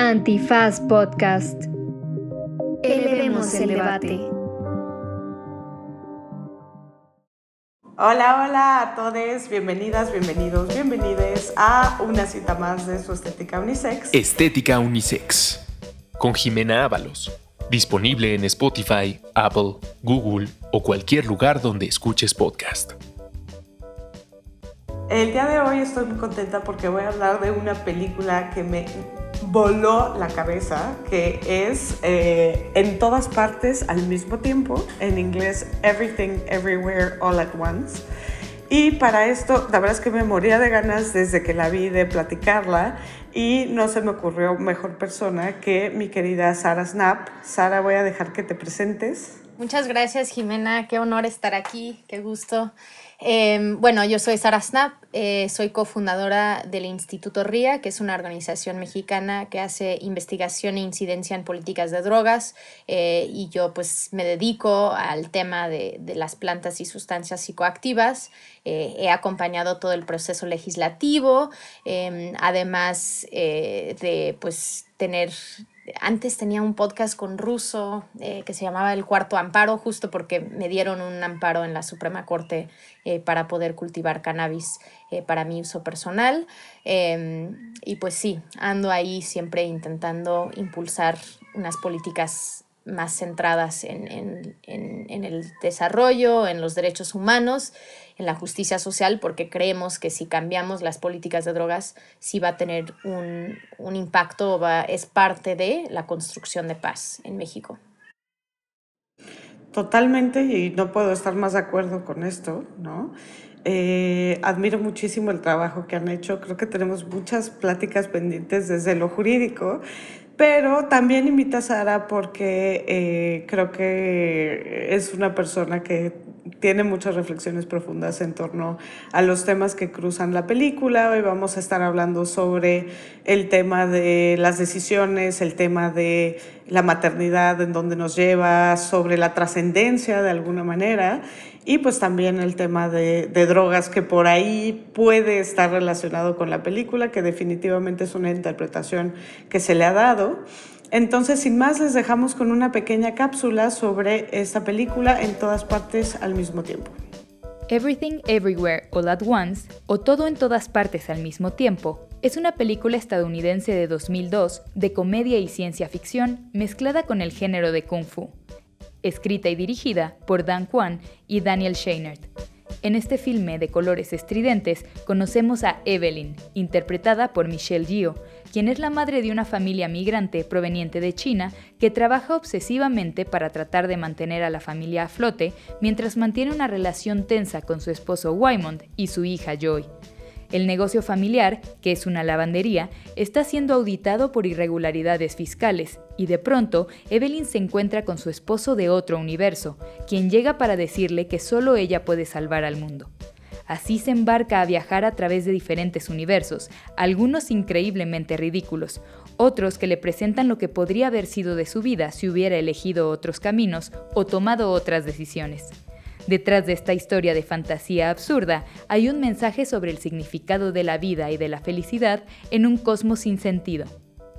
Antifaz Podcast. Elevemos el debate. Hola, hola a todos, bienvenidas, bienvenidos, bienvenides a una cita más de su Estética Unisex. Estética Unisex, con Jimena Ábalos. Disponible en Spotify, Apple, Google o cualquier lugar donde escuches podcast. El día de hoy estoy muy contenta porque voy a hablar de una película que me voló la cabeza, que es eh, en todas partes al mismo tiempo, en inglés Everything Everywhere All at Once. Y para esto, la verdad es que me moría de ganas desde que la vi de platicarla y no se me ocurrió mejor persona que mi querida Sara Snap. Sara, voy a dejar que te presentes. Muchas gracias, Jimena. Qué honor estar aquí, qué gusto. Em, bueno, yo soy Sara Snap, eh, soy cofundadora del Instituto RIA, que es una organización mexicana que hace investigación e incidencia en políticas de drogas eh, y yo pues me dedico al tema de, de las plantas y sustancias psicoactivas. Eh, he acompañado todo el proceso legislativo, em, además de pues tener antes tenía un podcast con Russo eh, que se llamaba El Cuarto Amparo, justo porque me dieron un amparo en la Suprema Corte eh, para poder cultivar cannabis eh, para mi uso personal. Em, y pues sí, ando ahí siempre intentando impulsar unas políticas más centradas en, en el desarrollo, en los derechos humanos en la justicia social porque creemos que si cambiamos las políticas de drogas sí va a tener un, un impacto, va, es parte de la construcción de paz en México. Totalmente, y no puedo estar más de acuerdo con esto, ¿no? Eh, admiro muchísimo el trabajo que han hecho. Creo que tenemos muchas pláticas pendientes desde lo jurídico, pero también invita a Sara porque eh, creo que es una persona que tiene muchas reflexiones profundas en torno a los temas que cruzan la película. Hoy vamos a estar hablando sobre el tema de las decisiones, el tema de la maternidad, en dónde nos lleva, sobre la trascendencia de alguna manera y pues también el tema de, de, drogas que por ahí puede estar relacionado con la película, que definitivamente es una interpretación que se le ha dado. Entonces, sin más, les dejamos con una pequeña cápsula sobre esta película en todas partes al mismo tiempo. Everything Everywhere All at Once, o Todo en todas partes al mismo tiempo, es una película estadounidense de 2002 de comedia y ciencia ficción mezclada con el género de kung fu. Escrita y dirigida por Dan Kwan y Daniel Scheinert en este filme de colores estridentes conocemos a Evelyn, interpretada por Michelle Yeoh, quien es la madre de una familia migrante proveniente de China que trabaja obsesivamente para tratar de mantener a la familia a flote mientras mantiene una relación tensa con su esposo Wymond y su hija Joy. El negocio familiar, que es una lavandería, está siendo auditado por irregularidades fiscales y de pronto Evelyn se encuentra con su esposo de otro universo, quien llega para decirle que solo ella puede salvar al mundo. Así se embarca a viajar a través de diferentes universos, algunos increíblemente ridículos, otros que le presentan lo que podría haber sido de su vida si hubiera elegido otros caminos o tomado otras decisiones. Detrás de esta historia de fantasía absurda hay un mensaje sobre el significado de la vida y de la felicidad en un cosmos sin sentido.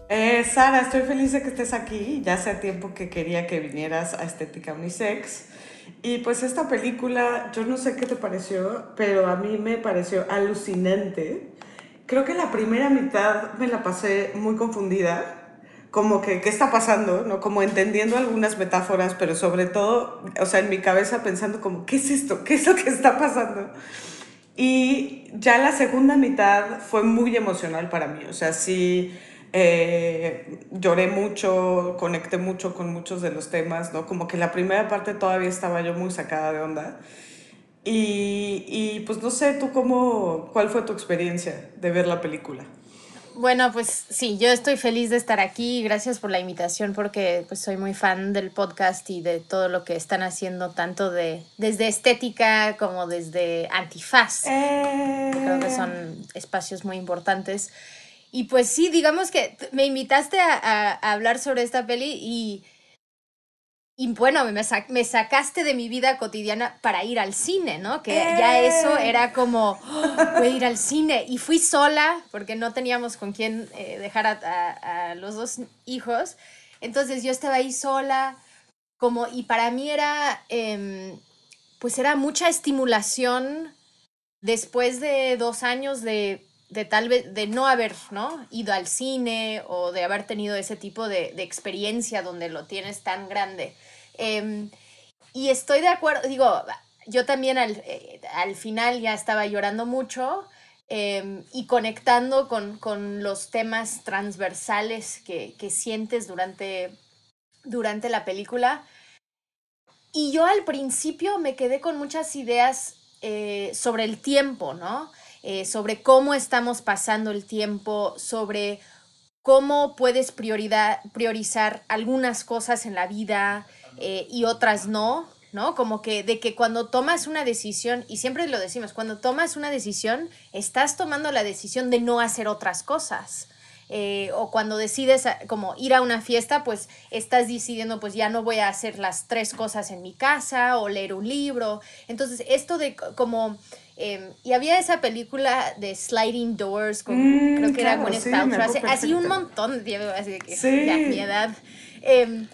Eh, Sara, estoy feliz de que estés aquí. Ya hace tiempo que quería que vinieras a Estética Unisex. Y pues esta película, yo no sé qué te pareció, pero a mí me pareció alucinante. Creo que la primera mitad me la pasé muy confundida como que qué está pasando, ¿no? Como entendiendo algunas metáforas, pero sobre todo, o sea, en mi cabeza pensando como, ¿qué es esto? ¿Qué es lo que está pasando? Y ya la segunda mitad fue muy emocional para mí, o sea, sí eh, lloré mucho, conecté mucho con muchos de los temas, ¿no? Como que la primera parte todavía estaba yo muy sacada de onda. Y, y pues no sé, tú cómo, ¿cuál fue tu experiencia de ver la película? Bueno, pues sí, yo estoy feliz de estar aquí. Gracias por la invitación porque pues soy muy fan del podcast y de todo lo que están haciendo, tanto de desde estética como desde antifaz. Creo que son espacios muy importantes. Y pues sí, digamos que me invitaste a, a hablar sobre esta peli y y bueno, me, me, sacaste de mi vida cotidiana para ir al cine, ¿no? Que ya eso ¡Eh! era como, oh, voy a ir al cine. Y fui sola, porque no teníamos con quién eh, dejar a, los dos hijos. Entonces yo estaba ahí sola, como, y para mí era, em, pues era mucha estimulación después de dos años de, de tal vez, de no haber, ¿no? Ido al cine o de haber tenido ese tipo de, de experiencia donde lo tienes tan grande. Em, y estoy de acuerdo, digo, yo también al, eh, al final ya estaba llorando mucho em, y conectando con, con, los temas transversales que, que sientes durante, durante la película. Y yo al principio me quedé con muchas ideas eh, sobre el tiempo, ¿no? Eh, sobre cómo estamos pasando el tiempo, sobre cómo puedes priorizar algunas cosas en la vida, eh, y otras no, ¿no? Como que de que cuando tomas una decisión, y siempre lo decimos, cuando tomas una decisión, estás tomando la decisión de no hacer otras cosas. Eh, o cuando decides como ir a una fiesta, pues estás decidiendo, pues ya no voy a hacer las tres cosas en mi casa o leer un libro. Entonces, esto de como... Em, y había esa película de Sliding Doors, con, mm, creo que era Gwyneth sí, Paltrow, así un montón de así de que ya mi edad. Eh,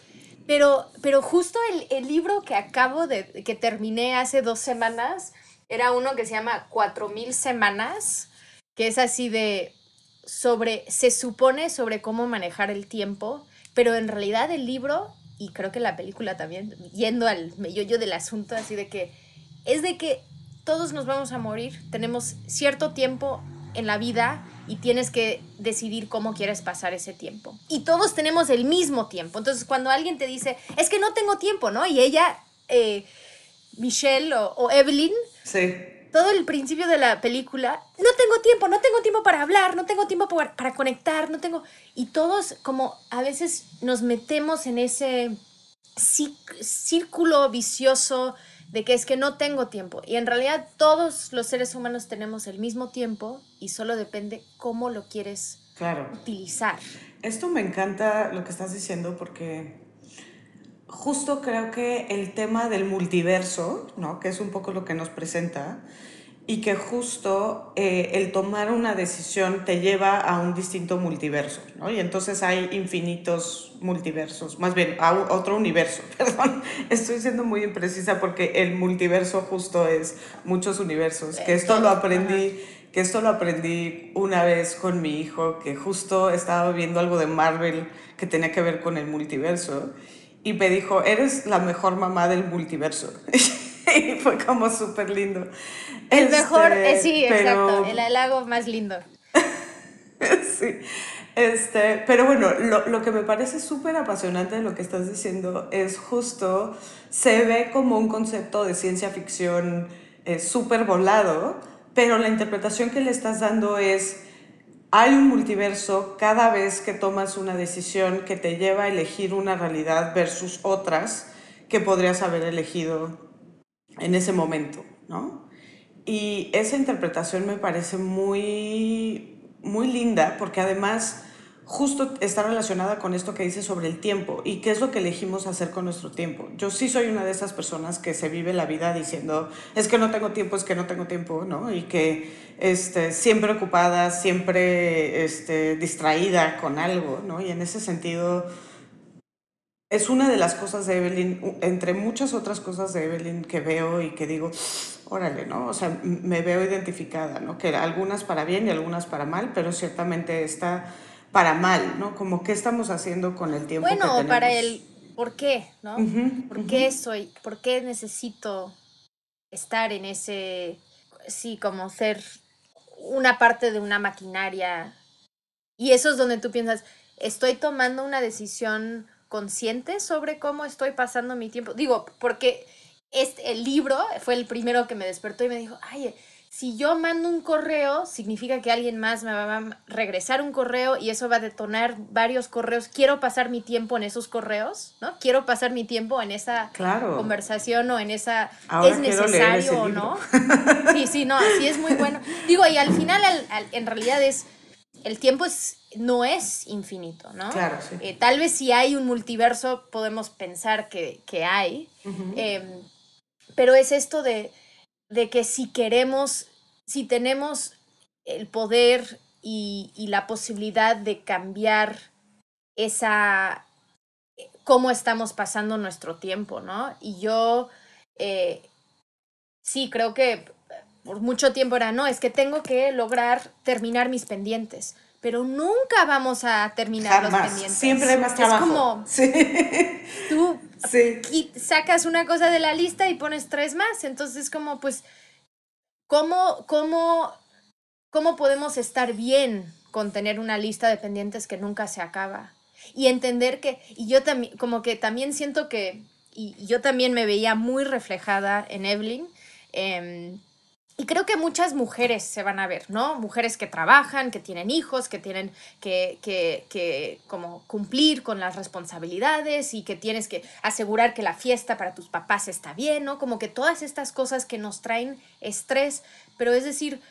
pero, pero justo el, el, libro que acabo de, que terminé hace dos semanas, era uno que se llama Cuatro mil semanas, que es así de sobre, se supone sobre cómo manejar el tiempo, pero en realidad el libro, y creo que la película también, yendo al meollo del asunto, así de que es de que todos nos vamos a morir, tenemos cierto tiempo en la vida y tienes que decidir cómo quieres pasar ese tiempo. Y todos tenemos el mismo tiempo. Entonces, cuando alguien te dice, es que no tengo tiempo, ¿no? Y ella, eh, Michelle o, Evelyn, sí. todo el principio de la película, no tengo tiempo, no tengo tiempo para hablar, no tengo tiempo para, para conectar, no tengo... Y todos como a veces nos metemos en ese círculo vicioso de que es que no tengo tiempo. Y en realidad todos los seres humanos tenemos el mismo tiempo y solo depende cómo lo quieres claro. utilizar. Esto me encanta lo que estás diciendo porque justo creo que el tema del multiverso, ¿no? que es un poco lo que nos presenta, y que justo eh, el tomar una decisión te lleva a un distinto multiverso, ¿no? Y entonces hay infinitos multiversos, más bien a otro universo, perdón, estoy siendo muy imprecisa porque el multiverso justo es muchos universos, que esto lo aprendí, que esto lo aprendí una vez con mi hijo, que justo estaba viendo algo de Marvel que tenía que ver con el multiverso, y me dijo, eres la mejor mamá del multiverso. y fue como súper lindo. El mejor, eh, sí, exacto, el halago más lindo. sí. Este, pero bueno, lo, lo que me parece súper apasionante de lo que estás diciendo es justo, se ve como un concepto de ciencia ficción eh, súper volado, pero la interpretación que le estás dando es, hay un multiverso cada vez que tomas una decisión que te lleva a elegir una realidad versus otras que podrías haber elegido en ese momento, ¿no? Y esa interpretación me parece muy, muy linda porque además justo está relacionada con esto que dice sobre el tiempo y qué es lo que elegimos hacer con nuestro tiempo. Yo sí soy una de esas personas que se vive la vida diciendo, es que no tengo tiempo, es que no tengo tiempo, ¿no? Y que este, siempre ocupada, siempre este, distraída con algo, ¿no? Y en ese sentido es una de las cosas de Evelyn, entre muchas otras cosas de Evelyn que veo y que digo, órale, ¿no? O sea, me veo identificada, ¿no? Que algunas para bien y algunas para mal, pero ciertamente está para mal, ¿no? Como qué estamos haciendo con el tiempo. Bueno, que tenemos? para el por qué, ¿no? ¿Por qué soy? ¿Por qué necesito estar en ese, sí, como ser una parte de una maquinaria? Y eso es donde tú piensas, estoy tomando una decisión consciente sobre cómo estoy pasando mi tiempo. Digo, porque este, el libro fue el primero que me despertó y me dijo, ay, si yo mando un correo, significa que alguien más me va a regresar un correo y eso va a detonar varios correos. Quiero pasar mi tiempo en esos correos, ¿no? Quiero pasar mi tiempo en esa conversación o en esa... ¿Es necesario o no? Sí, sí, no, sí es muy bueno. Digo, y al final, en realidad es el tiempo es, no es infinito, ¿no? Claro, sí. Eh, tal vez si hay un multiverso podemos pensar que, hay, em, pero es esto de, de que si queremos, si tenemos el poder y, y la posibilidad de cambiar esa, cómo estamos pasando nuestro tiempo, ¿no? Y yo eh, sí creo que por mucho tiempo era, no, es que tengo que lograr terminar mis pendientes, pero nunca vamos a terminar los pendientes. Siempre hay más trabajo. Es como, sí. tú sí. sacas una cosa de la lista y pones tres más, entonces como, pues, ¿cómo, cómo, cómo podemos estar bien con tener una lista de pendientes que nunca se acaba? y entender que, y yo también, como que también siento que, y, yo también me veía muy reflejada en Evelyn, em, y creo que muchas mujeres se van a ver, ¿no? Mujeres que trabajan, que tienen hijos, que tienen que, que, que, como cumplir con las responsabilidades y que tienes que asegurar que la fiesta para tus papás está bien, ¿no? Como que todas estas cosas que nos traen estrés, pero es decir,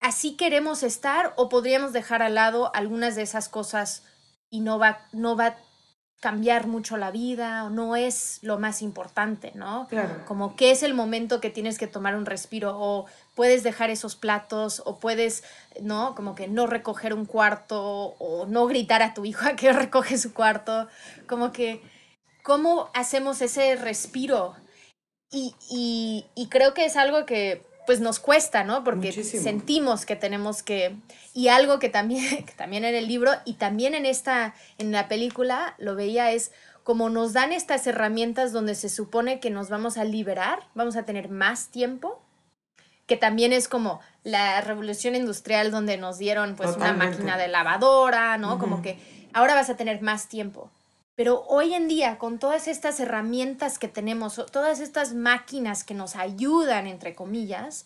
así queremos estar o podríamos dejar al lado algunas de esas cosas y no va, no va cambiar mucho la vida o no es lo más importante, ¿no? Claro. Como que es el momento que tienes que tomar un respiro o puedes dejar esos platos o puedes, ¿no? Como que no recoger un cuarto o no gritar a tu hijo a que recoge su cuarto, como que, ¿cómo hacemos ese respiro? Y, y, y creo que es algo que pues nos cuesta, ¿no? Porque sentimos que tenemos que... Y algo que también, que también en el libro y también en esta, en la película, lo veía es como nos dan estas herramientas donde se supone que nos vamos a liberar, vamos a tener más tiempo, que también es como la revolución industrial donde nos dieron pues una máquina de lavadora, ¿no? Como que ahora vas a tener más tiempo. Pero hoy en día, con todas estas herramientas que tenemos, todas estas máquinas que nos ayudan, entre comillas,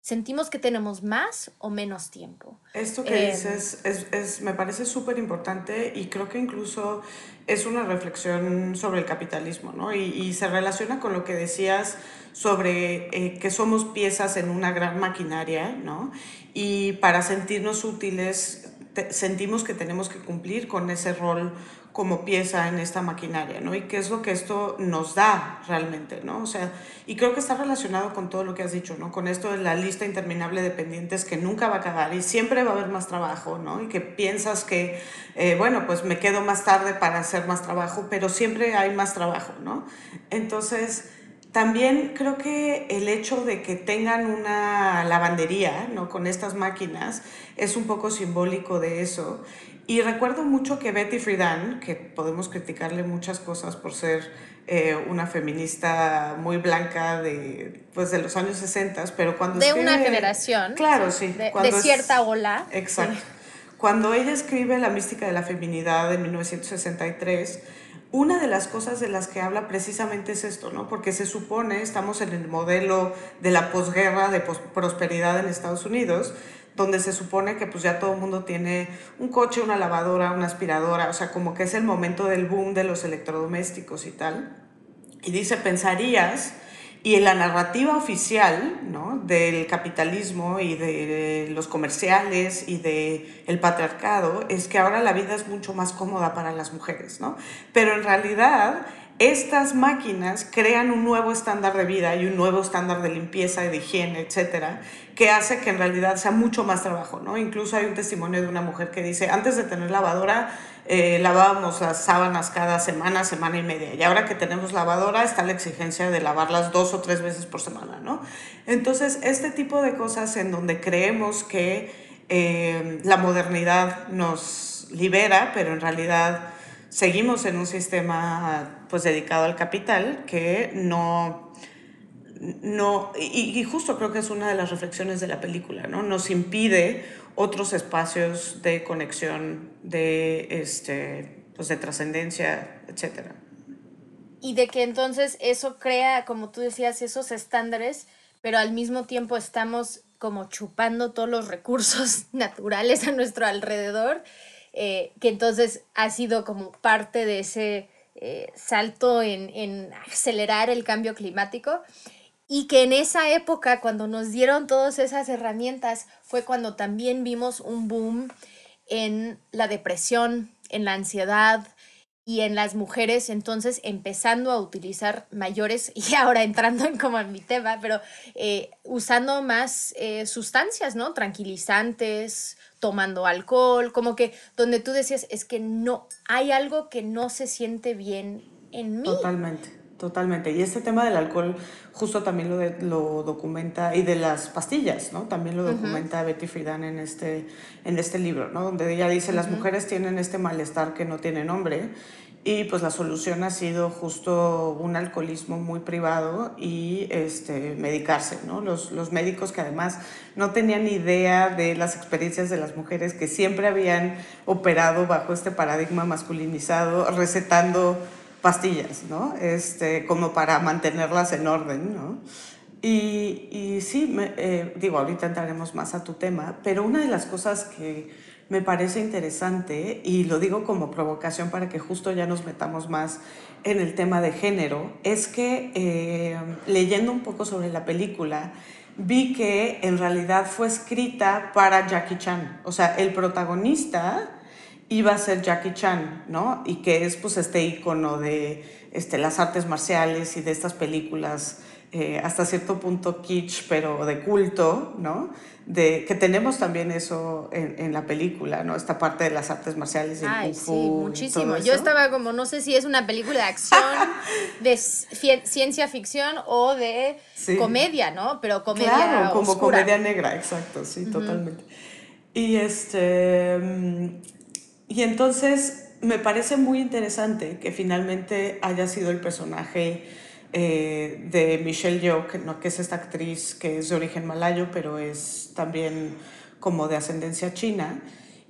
sentimos que tenemos más o menos tiempo. Esto que em, dices es, es, me parece súper importante y creo que incluso es una reflexión sobre el capitalismo, ¿no? Y, y se relaciona con lo que decías sobre eh, que somos piezas en una gran maquinaria, ¿no? Y para sentirnos útiles, sentimos que tenemos que cumplir con ese rol como pieza en esta maquinaria, ¿no? Y qué es lo que esto nos da realmente, ¿no? O sea, y creo que está relacionado con todo lo que has dicho, ¿no? Con esto de la lista interminable de pendientes que nunca va a acabar y siempre va a haber más trabajo, ¿no? Y que piensas que, eh, bueno, pues me quedo más tarde para hacer más trabajo, pero siempre hay más trabajo, ¿no? Entonces, también creo que el hecho de que tengan una lavandería, ¿no? Con estas máquinas, es un poco simbólico de eso. Y recuerdo mucho que Betty Friedan, que podemos criticarle muchas cosas por ser eh, una feminista muy blanca de, pues, de los años 60, pero cuando... De una generación. Claro, sí. De, cierta ola. Exacto. Cuando ella escribe La mística de la feminidad en 1963, una de las cosas de las que habla precisamente es esto, ¿no? Porque se supone, estamos en el modelo de la posguerra de prosperidad en Estados Unidos, donde se supone que pues ya todo el mundo tiene un coche, una lavadora, una aspiradora, o sea, como que es el momento del boom de los electrodomésticos y tal. Y dice, pensarías, y en la narrativa oficial ¿no? del capitalismo y de los comerciales y del el patriarcado es que ahora la vida es mucho más cómoda para las mujeres, ¿no? Pero en realidad estas máquinas crean un nuevo estándar de vida y un nuevo estándar de limpieza de higiene, etcétera, que hace que en realidad sea mucho más trabajo, ¿no? Incluso hay un testimonio de una mujer que dice, antes de tener lavadora, eh, lavábamos las sábanas cada semana, semana y media, y ahora que tenemos lavadora está la exigencia de lavarlas dos o tres veces por semana, ¿no? Entonces, este tipo de cosas en donde creemos que eh, la modernidad nos libera, pero en realidad seguimos en un sistema pues dedicado al capital que no, no y, justo creo que es una de las reflexiones de la película, ¿no? Nos impide otros espacios de conexión, de, este, pues de trascendencia, etc. Y de que entonces eso crea, como tú decías, esos estándares, pero al mismo tiempo estamos como chupando todos los recursos naturales a nuestro alrededor eh, que entonces ha sido como parte de ese eh, salto en, acelerar el cambio climático y que en esa época, cuando nos dieron todas esas herramientas, fue cuando también vimos un boom en la depresión, en la ansiedad, y en las mujeres entonces empezando a utilizar mayores y ahora entrando en como en mi tema, pero eh, usando más eh, sustancias, ¿no? Tranquilizantes, tomando alcohol, como que donde tú decías es que no, hay algo que no se siente bien en mí. Totalmente. Totalmente. Y este tema del alcohol justo también lo, lo documenta, y de las pastillas, ¿no? También lo documenta Betty Friedan en este, en este libro, ¿no? Donde ella dice, las mujeres tienen este malestar que no tiene nombre y pues la solución ha sido justo un alcoholismo muy privado y este, medicarse, ¿no? Los, los médicos que además no tenían idea de las experiencias de las mujeres que siempre habían operado bajo este paradigma masculinizado, recetando pastillas, ¿no? Este, como para mantenerlas en orden, ¿no? Y, sí, eh, digo, ahorita entraremos más a tu tema, pero una de las cosas que me parece interesante, y lo digo como provocación para que justo ya nos metamos más en el tema de género, es que eh, leyendo un poco sobre la película, vi que en realidad fue escrita para Jackie Chan. O sea, el protagonista iba a ser Jackie Chan, ¿no? Y que es pues este icono de este, las artes marciales y de estas películas eh, hasta cierto punto kitsch, pero de culto, ¿no? De, que tenemos también eso en, en, la película, ¿no? Esta parte de las artes marciales y Ay, sí, muchísimo. Yo estaba como, no sé si es una película de acción, de ciencia ficción o de comedia, ¿no? Pero comedia Claro, como comedia negra, exacto, sí, totalmente. Y este... Y entonces me parece muy interesante que finalmente haya sido el personaje eh, de Michelle Yeoh, que, ¿no? es esta actriz que es de origen malayo, pero es también como de ascendencia china.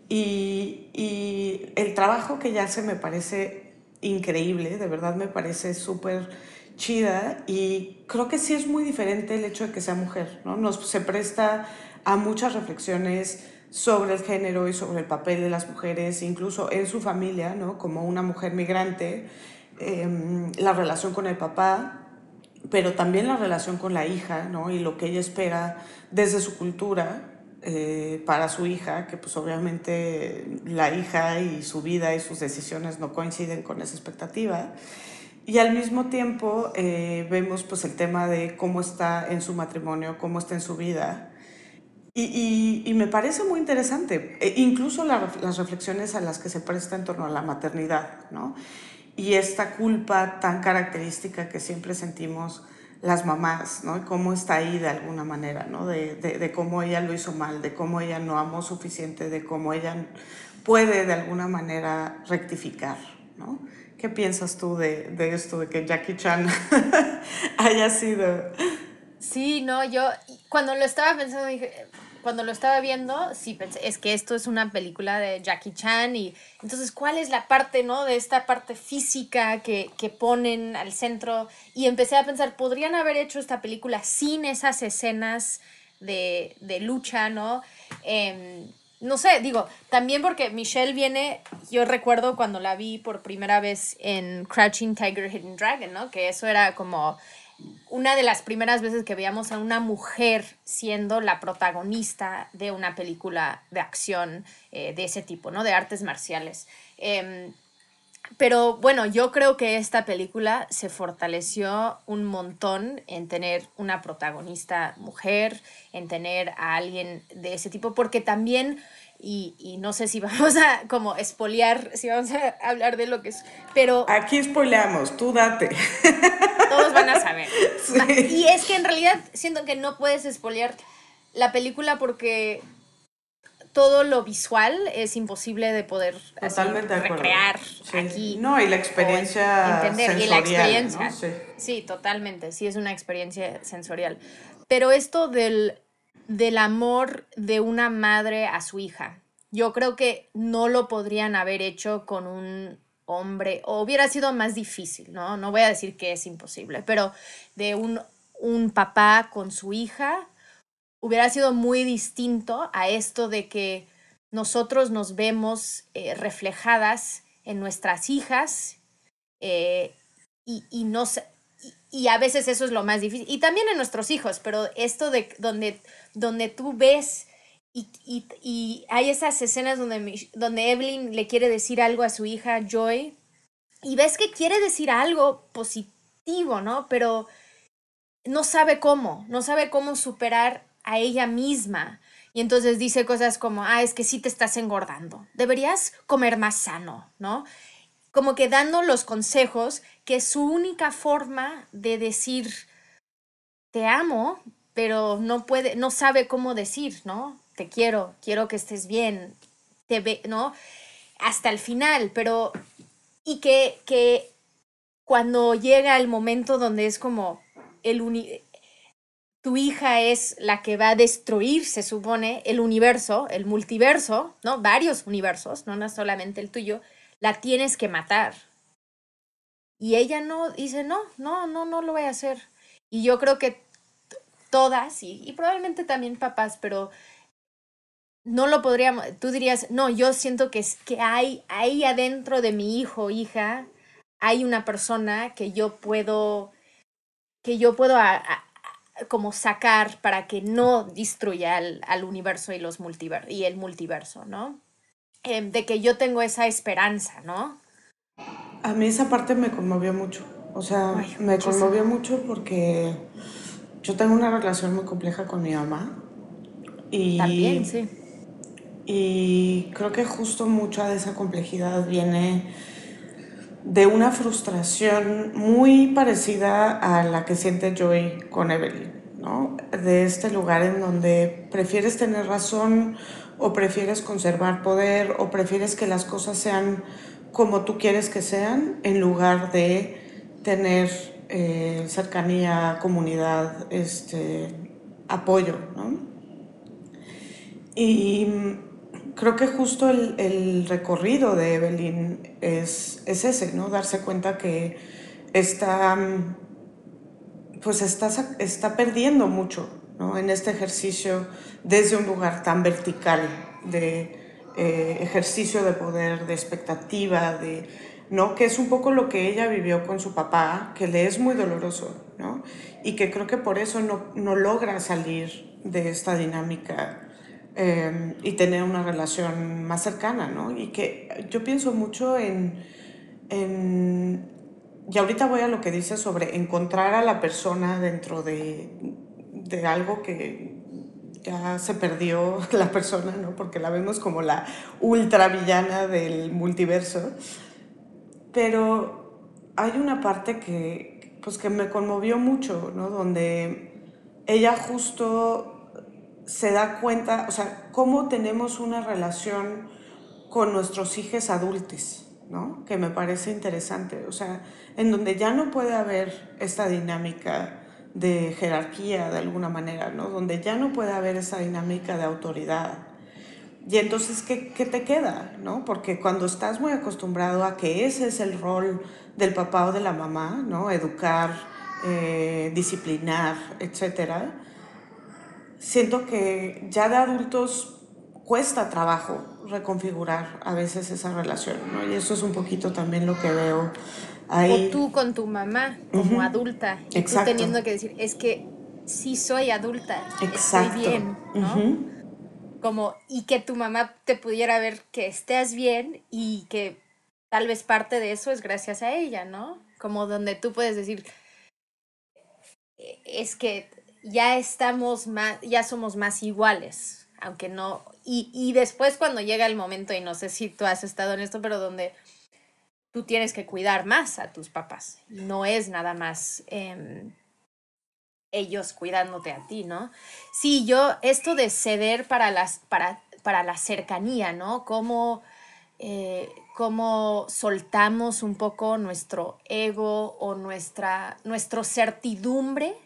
Y, y el trabajo que ella hace me parece increíble, de verdad me parece súper chida y creo que sí es muy diferente el hecho de que sea mujer, ¿no? Nos, se presta a muchas reflexiones sobre el género y sobre el papel de las mujeres, incluso en su familia, ¿no? como una mujer migrante, em, la relación con el papá, pero también la relación con la hija ¿no? y lo que ella espera desde su cultura eh, para su hija, que pues obviamente la hija y su vida y sus decisiones no coinciden con esa expectativa. Y al mismo tiempo eh, vemos pues el tema de cómo está en su matrimonio, cómo está en su vida, y, y, me parece muy interesante, e incluso las reflexiones a las que se presta en torno a la maternidad, ¿no? Y esta culpa tan característica que siempre sentimos las mamás, ¿no? Y cómo está ahí de alguna manera, ¿no? De, de, de, cómo ella lo hizo mal, de cómo ella no amó suficiente, de cómo ella puede de alguna manera rectificar, ¿no? ¿Qué piensas tú de, de esto, de que Jackie Chan haya sido... Sí, no, yo cuando lo estaba pensando dije, cuando lo estaba viendo, sí pensé, es que esto es una película de Jackie Chan y entonces, ¿cuál es la parte, no? De esta parte física que, que ponen al centro. Y empecé a pensar, podrían haber hecho esta película sin esas escenas de, de lucha, ¿no? Eh, no sé, digo, también porque Michelle viene, yo recuerdo cuando la vi por primera vez en Crouching Tiger, Hidden Dragon, ¿no? Que eso era como una de las primeras veces que veíamos a una mujer siendo la protagonista de una película de acción eh, de ese tipo, ¿no? De artes marciales. Em, pero bueno, yo creo que esta película se fortaleció un montón en tener una protagonista mujer, en tener a alguien de ese tipo, porque también y, y, no sé si vamos a como espolear, si vamos a hablar de lo que es, pero... Aquí espoleamos, tú date. Todos van a saber. Y es que en realidad siento que no puedes espolear la película porque todo lo visual es imposible de poder recrear aquí. No, y la experiencia entender. y la experiencia. Sí. sí, totalmente, sí es una experiencia sensorial. Pero esto del del amor de una madre a su hija. Yo creo que no lo podrían haber hecho con un hombre, o hubiera sido más difícil, ¿no? No voy a decir que es imposible, pero de un, un papá con su hija hubiera sido muy distinto a esto de que nosotros nos vemos eh, reflejadas en nuestras hijas eh, y, y, nos, y a veces eso es lo más difícil. Y también en nuestros hijos, pero esto de donde, donde tú ves y, hay esas escenas donde, donde Evelyn le quiere decir algo a su hija Joy y ves que quiere decir algo positivo, ¿no? Pero no sabe cómo, no sabe cómo superar a ella misma. Y entonces dice cosas como, ah, es que sí te estás engordando, deberías comer más sano, ¿no? Como que dando los consejos que su única forma de decir, te amo, pero no puede, no sabe cómo decir, ¿no? te quiero, quiero que estés bien, te ve, ¿no? Hasta el final, pero y que, que cuando llega el momento donde es como el tu hija es la que va a destruir, se supone, el universo, el multiverso, ¿no? Varios universos, no, no solamente el tuyo, la tienes que matar. Y ella no, dice, no, no, no, no lo voy a hacer. Y yo creo que todas, y, y probablemente también papás, pero no lo podríamos, tú dirías, no, yo siento que, es, que hay ahí adentro de mi hijo, o hija, hay una persona que yo puedo, que yo puedo como sacar para que no destruya al, universo y, los multiver y el multiverso, ¿no? Em, de que yo tengo esa esperanza, ¿no? A mí esa parte me conmovió mucho, o sea, me conmovió mucho porque yo tengo una relación muy compleja con mi mamá. Y También, sí y creo que justo mucha de esa complejidad viene de una frustración muy parecida a la que siente Joy con Evelyn, ¿no? De este lugar en donde prefieres tener razón o prefieres conservar poder o prefieres que las cosas sean como tú quieres que sean en lugar de tener eh, cercanía, comunidad, este, apoyo, ¿no? Y creo que justo el, recorrido de Evelyn es, es, ese, ¿no? Darse cuenta que está, pues está, está perdiendo mucho, ¿no? En este ejercicio desde un lugar tan vertical de eh, ejercicio de poder, de expectativa, de, ¿no? Que es un poco lo que ella vivió con su papá, que le es muy doloroso, ¿no? Y que creo que por eso no, no logra salir de esta dinámica Em, y tener una relación más cercana, ¿no? Y que yo pienso mucho en, en, y ahorita voy a lo que dice sobre encontrar a la persona dentro de, de algo que ya se perdió la persona, ¿no? Porque la vemos como la ultra villana del multiverso. Pero hay una parte que, pues, que me conmovió mucho, ¿no? Donde ella justo se da cuenta, o sea, cómo tenemos una relación con nuestros hijos adultos, ¿no? Que me parece interesante, o sea, en donde ya no puede haber esta dinámica de jerarquía de alguna manera, ¿no? Donde ya no puede haber esa dinámica de autoridad. Y entonces, ¿qué, qué te queda? ¿no? Porque cuando estás muy acostumbrado a que ese es el rol del papá o de la mamá, ¿no? Educar, eh, disciplinar, etcétera, siento que ya de adultos cuesta trabajo reconfigurar a veces esa relación, ¿no? Y eso es un poquito también lo que veo O tú con tu mamá como adulta y tú teniendo que decir, es que sí soy adulta, Exacto. estoy bien, ¿no? Como, y que tu mamá te pudiera ver que estés bien y que tal vez parte de eso es gracias a ella, ¿no? Como donde tú puedes decir, e-, es que ya estamos más, ya somos más iguales, aunque no, y, y después cuando llega el momento, y no sé si tú has estado en esto, pero donde tú tienes que cuidar más a tus papás, no es nada más em, ellos cuidándote a ti, ¿no? Sí, yo, esto de ceder para, las, para, para la cercanía, ¿no? Cómo, eh, cómo soltamos un poco nuestro ego o nuestra, nuestra certidumbre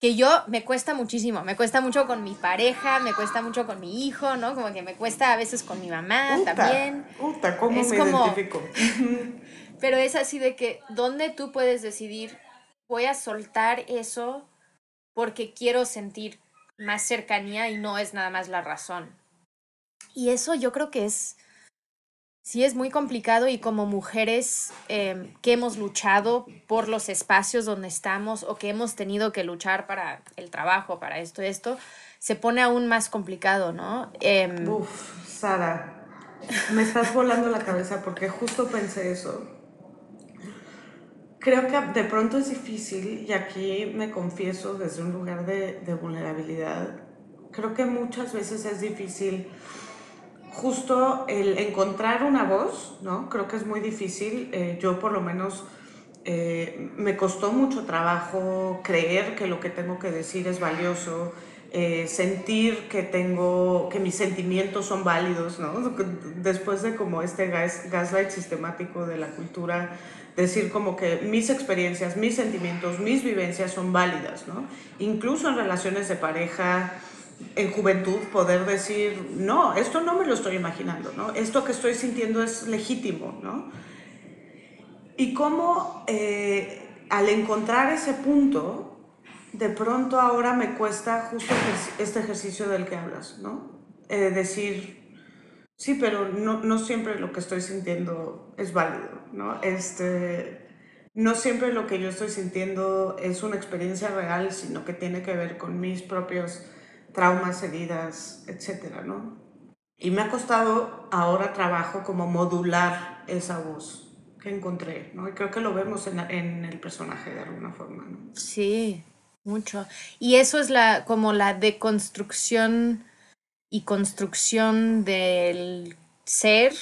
que yo me cuesta muchísimo, me cuesta mucho con mi pareja, me cuesta mucho con mi hijo, ¿no? Como que me cuesta a veces con mi mamá también. Uta, ¿cómo es me como, identifico? pero es así de que, ¿dónde tú puedes decidir, voy a soltar eso porque quiero sentir más cercanía y no es nada más la razón? Y eso yo creo que es Sí, es muy complicado y como mujeres em, que hemos luchado por los espacios donde estamos o que hemos tenido que luchar para el trabajo, para esto, esto, se pone aún más complicado, ¿no? Em, Uf, Sara, me estás volando la cabeza porque justo pensé eso. Creo que de pronto es difícil, y aquí me confieso desde un lugar de, de vulnerabilidad, creo que muchas veces es difícil justo el encontrar una voz, ¿no? Creo que es muy difícil. Eh, yo por lo menos eh, me costó mucho trabajo creer que lo que tengo que decir es valioso, eh, sentir que tengo, que mis sentimientos son válidos, ¿no? Después de como este gas, gaslight sistemático de la cultura, decir como que mis experiencias, mis sentimientos, mis vivencias son válidas, ¿no? Incluso en relaciones de pareja, en juventud, poder decir, no, esto no me lo estoy imaginando, ¿no? Esto que estoy sintiendo es legítimo, ¿no? Y cómo eh, al encontrar ese punto, de pronto ahora me cuesta justo este ejercicio del que hablas, ¿no? Eh, decir, sí, pero no, no, siempre lo que estoy sintiendo es válido, ¿no? Este, no siempre lo que yo estoy sintiendo es una experiencia real, sino que tiene que ver con mis propios traumas, heridas, etcétera, ¿no? Y me ha costado ahora trabajo como modular esa voz que encontré, ¿no? Y creo que lo vemos en, en el personaje de alguna forma, ¿no? Sí, mucho. Y eso es la, como la deconstrucción y construcción del ser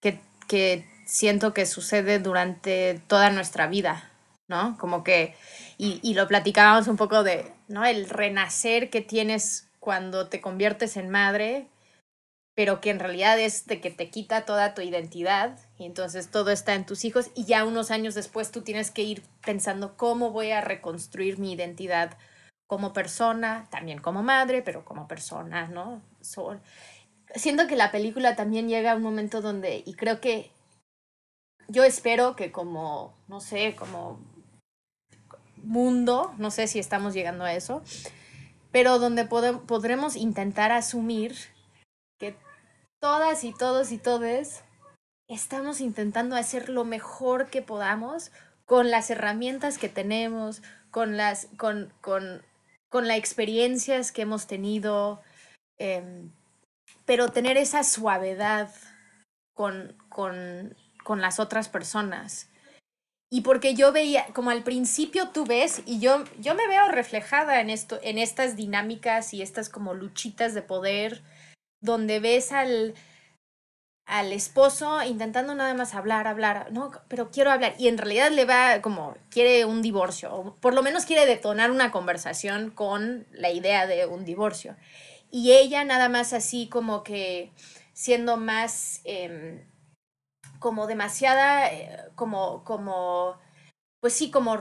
que, que siento que sucede durante toda nuestra vida, ¿no? Como que, y, y, lo platicábamos un poco de, ¿no? El renacer que tienes cuando te conviertes en madre, pero que en realidad es de que te quita toda tu identidad y entonces todo está en tus hijos y ya unos años después tú tienes que ir pensando cómo voy a reconstruir mi identidad como persona, también como madre, pero como persona, ¿no? siento que la película también llega a un momento donde, y creo que yo espero que como, no sé, como mundo, no sé si estamos llegando a eso, pero donde podremos intentar asumir que todas y todos y todes estamos intentando hacer lo mejor que podamos con las herramientas que tenemos, con las, con, con, con las experiencias que hemos tenido, em, pero tener esa suavidad con, con, con las otras personas. Y porque yo veía, como al principio tú ves, y yo, yo me veo reflejada en, esto, en estas dinámicas y estas como luchitas de poder, donde ves al, al esposo intentando nada más hablar, hablar, no, pero quiero hablar. Y en realidad le va como, quiere un divorcio, o por lo menos quiere detonar una conversación con la idea de un divorcio. Y ella nada más así como que siendo más, em, como demasiada, eh, como, como, pues sí, como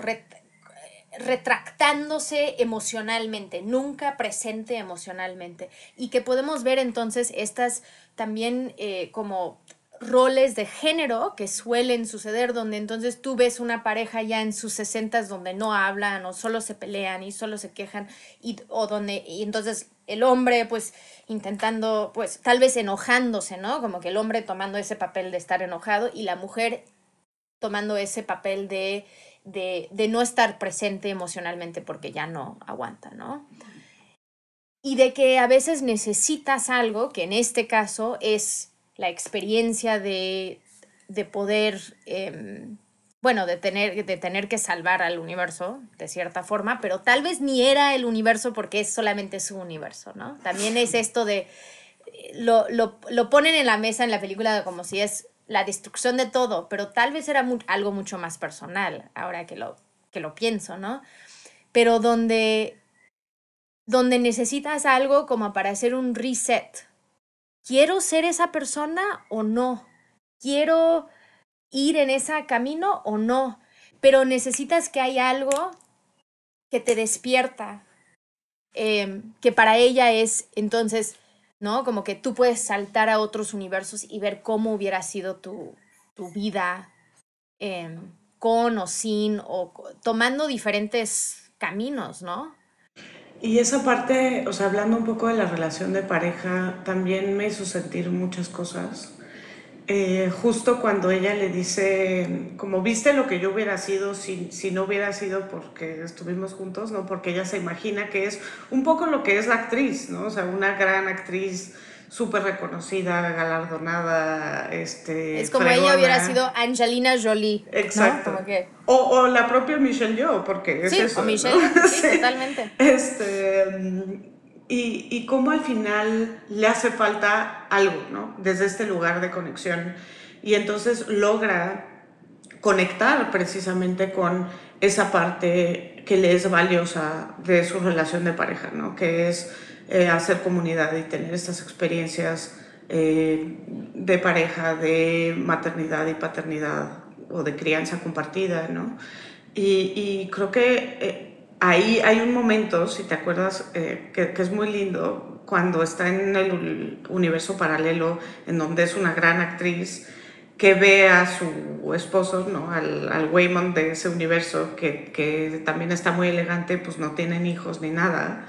retractándose emocionalmente, nunca presente emocionalmente. Y que podemos ver entonces estas también eh, como roles de género que suelen suceder, donde entonces tú ves una pareja ya en sus sesentas donde no hablan o solo se pelean y solo se quejan, y, o donde, y entonces el hombre pues intentando, pues tal vez enojándose, ¿no? Como que el hombre tomando ese papel de estar enojado y la mujer tomando ese papel de de, no estar presente emocionalmente porque ya no aguanta, ¿no? Y de que a veces necesitas algo, que en este caso es la experiencia de, poder, em, bueno, de tener, de tener que salvar al universo, de cierta forma, pero tal vez ni era el universo porque es solamente su universo, ¿no? También es esto de, lo, lo ponen en la mesa en la película como si es la destrucción de todo, pero tal vez era algo mucho más personal, ahora que lo, que lo pienso, ¿no? Pero donde, donde necesitas algo como para hacer un reset. ¿Quiero ser esa persona o no? ¿Quiero ir en ese camino o no? Pero necesitas que hay algo que te despierta, em, que para ella es entonces ¿no? Como que tú puedes saltar a otros universos y ver cómo hubiera sido tu, vida em, con o sin, o tomando diferentes caminos, ¿no? Y esa parte, o sea, hablando un poco de la relación de pareja, también me hizo sentir muchas cosas. Eh, justo cuando ella le dice, como viste lo que yo hubiera sido si, si no hubiera sido porque estuvimos juntos, ¿no? Porque ella se imagina que es un poco lo que es la actriz, ¿no? O sea, una gran actriz súper reconocida, galardonada, este... Es como ella hubiera sido Angelina Jolie. Exacto. O, o, la propia Michelle Yeoh, porque es sí, eso. O Michelle, sí, totalmente. Este, y, y cómo al final le hace falta algo, ¿no? Desde este lugar de conexión. Y entonces logra conectar precisamente con esa parte que le es valiosa de su relación de pareja, ¿no? Que es eh, hacer comunidad y tener estas experiencias eh, de pareja, de maternidad y paternidad o de crianza compartida, ¿no? Y, creo que eh, ahí hay un momento, si te acuerdas, que, que, es muy lindo, cuando está en el universo paralelo, en donde es una gran actriz, que ve a su esposo, ¿no? al, al Waymond de ese universo, que, que también está muy elegante, pues no tienen hijos ni nada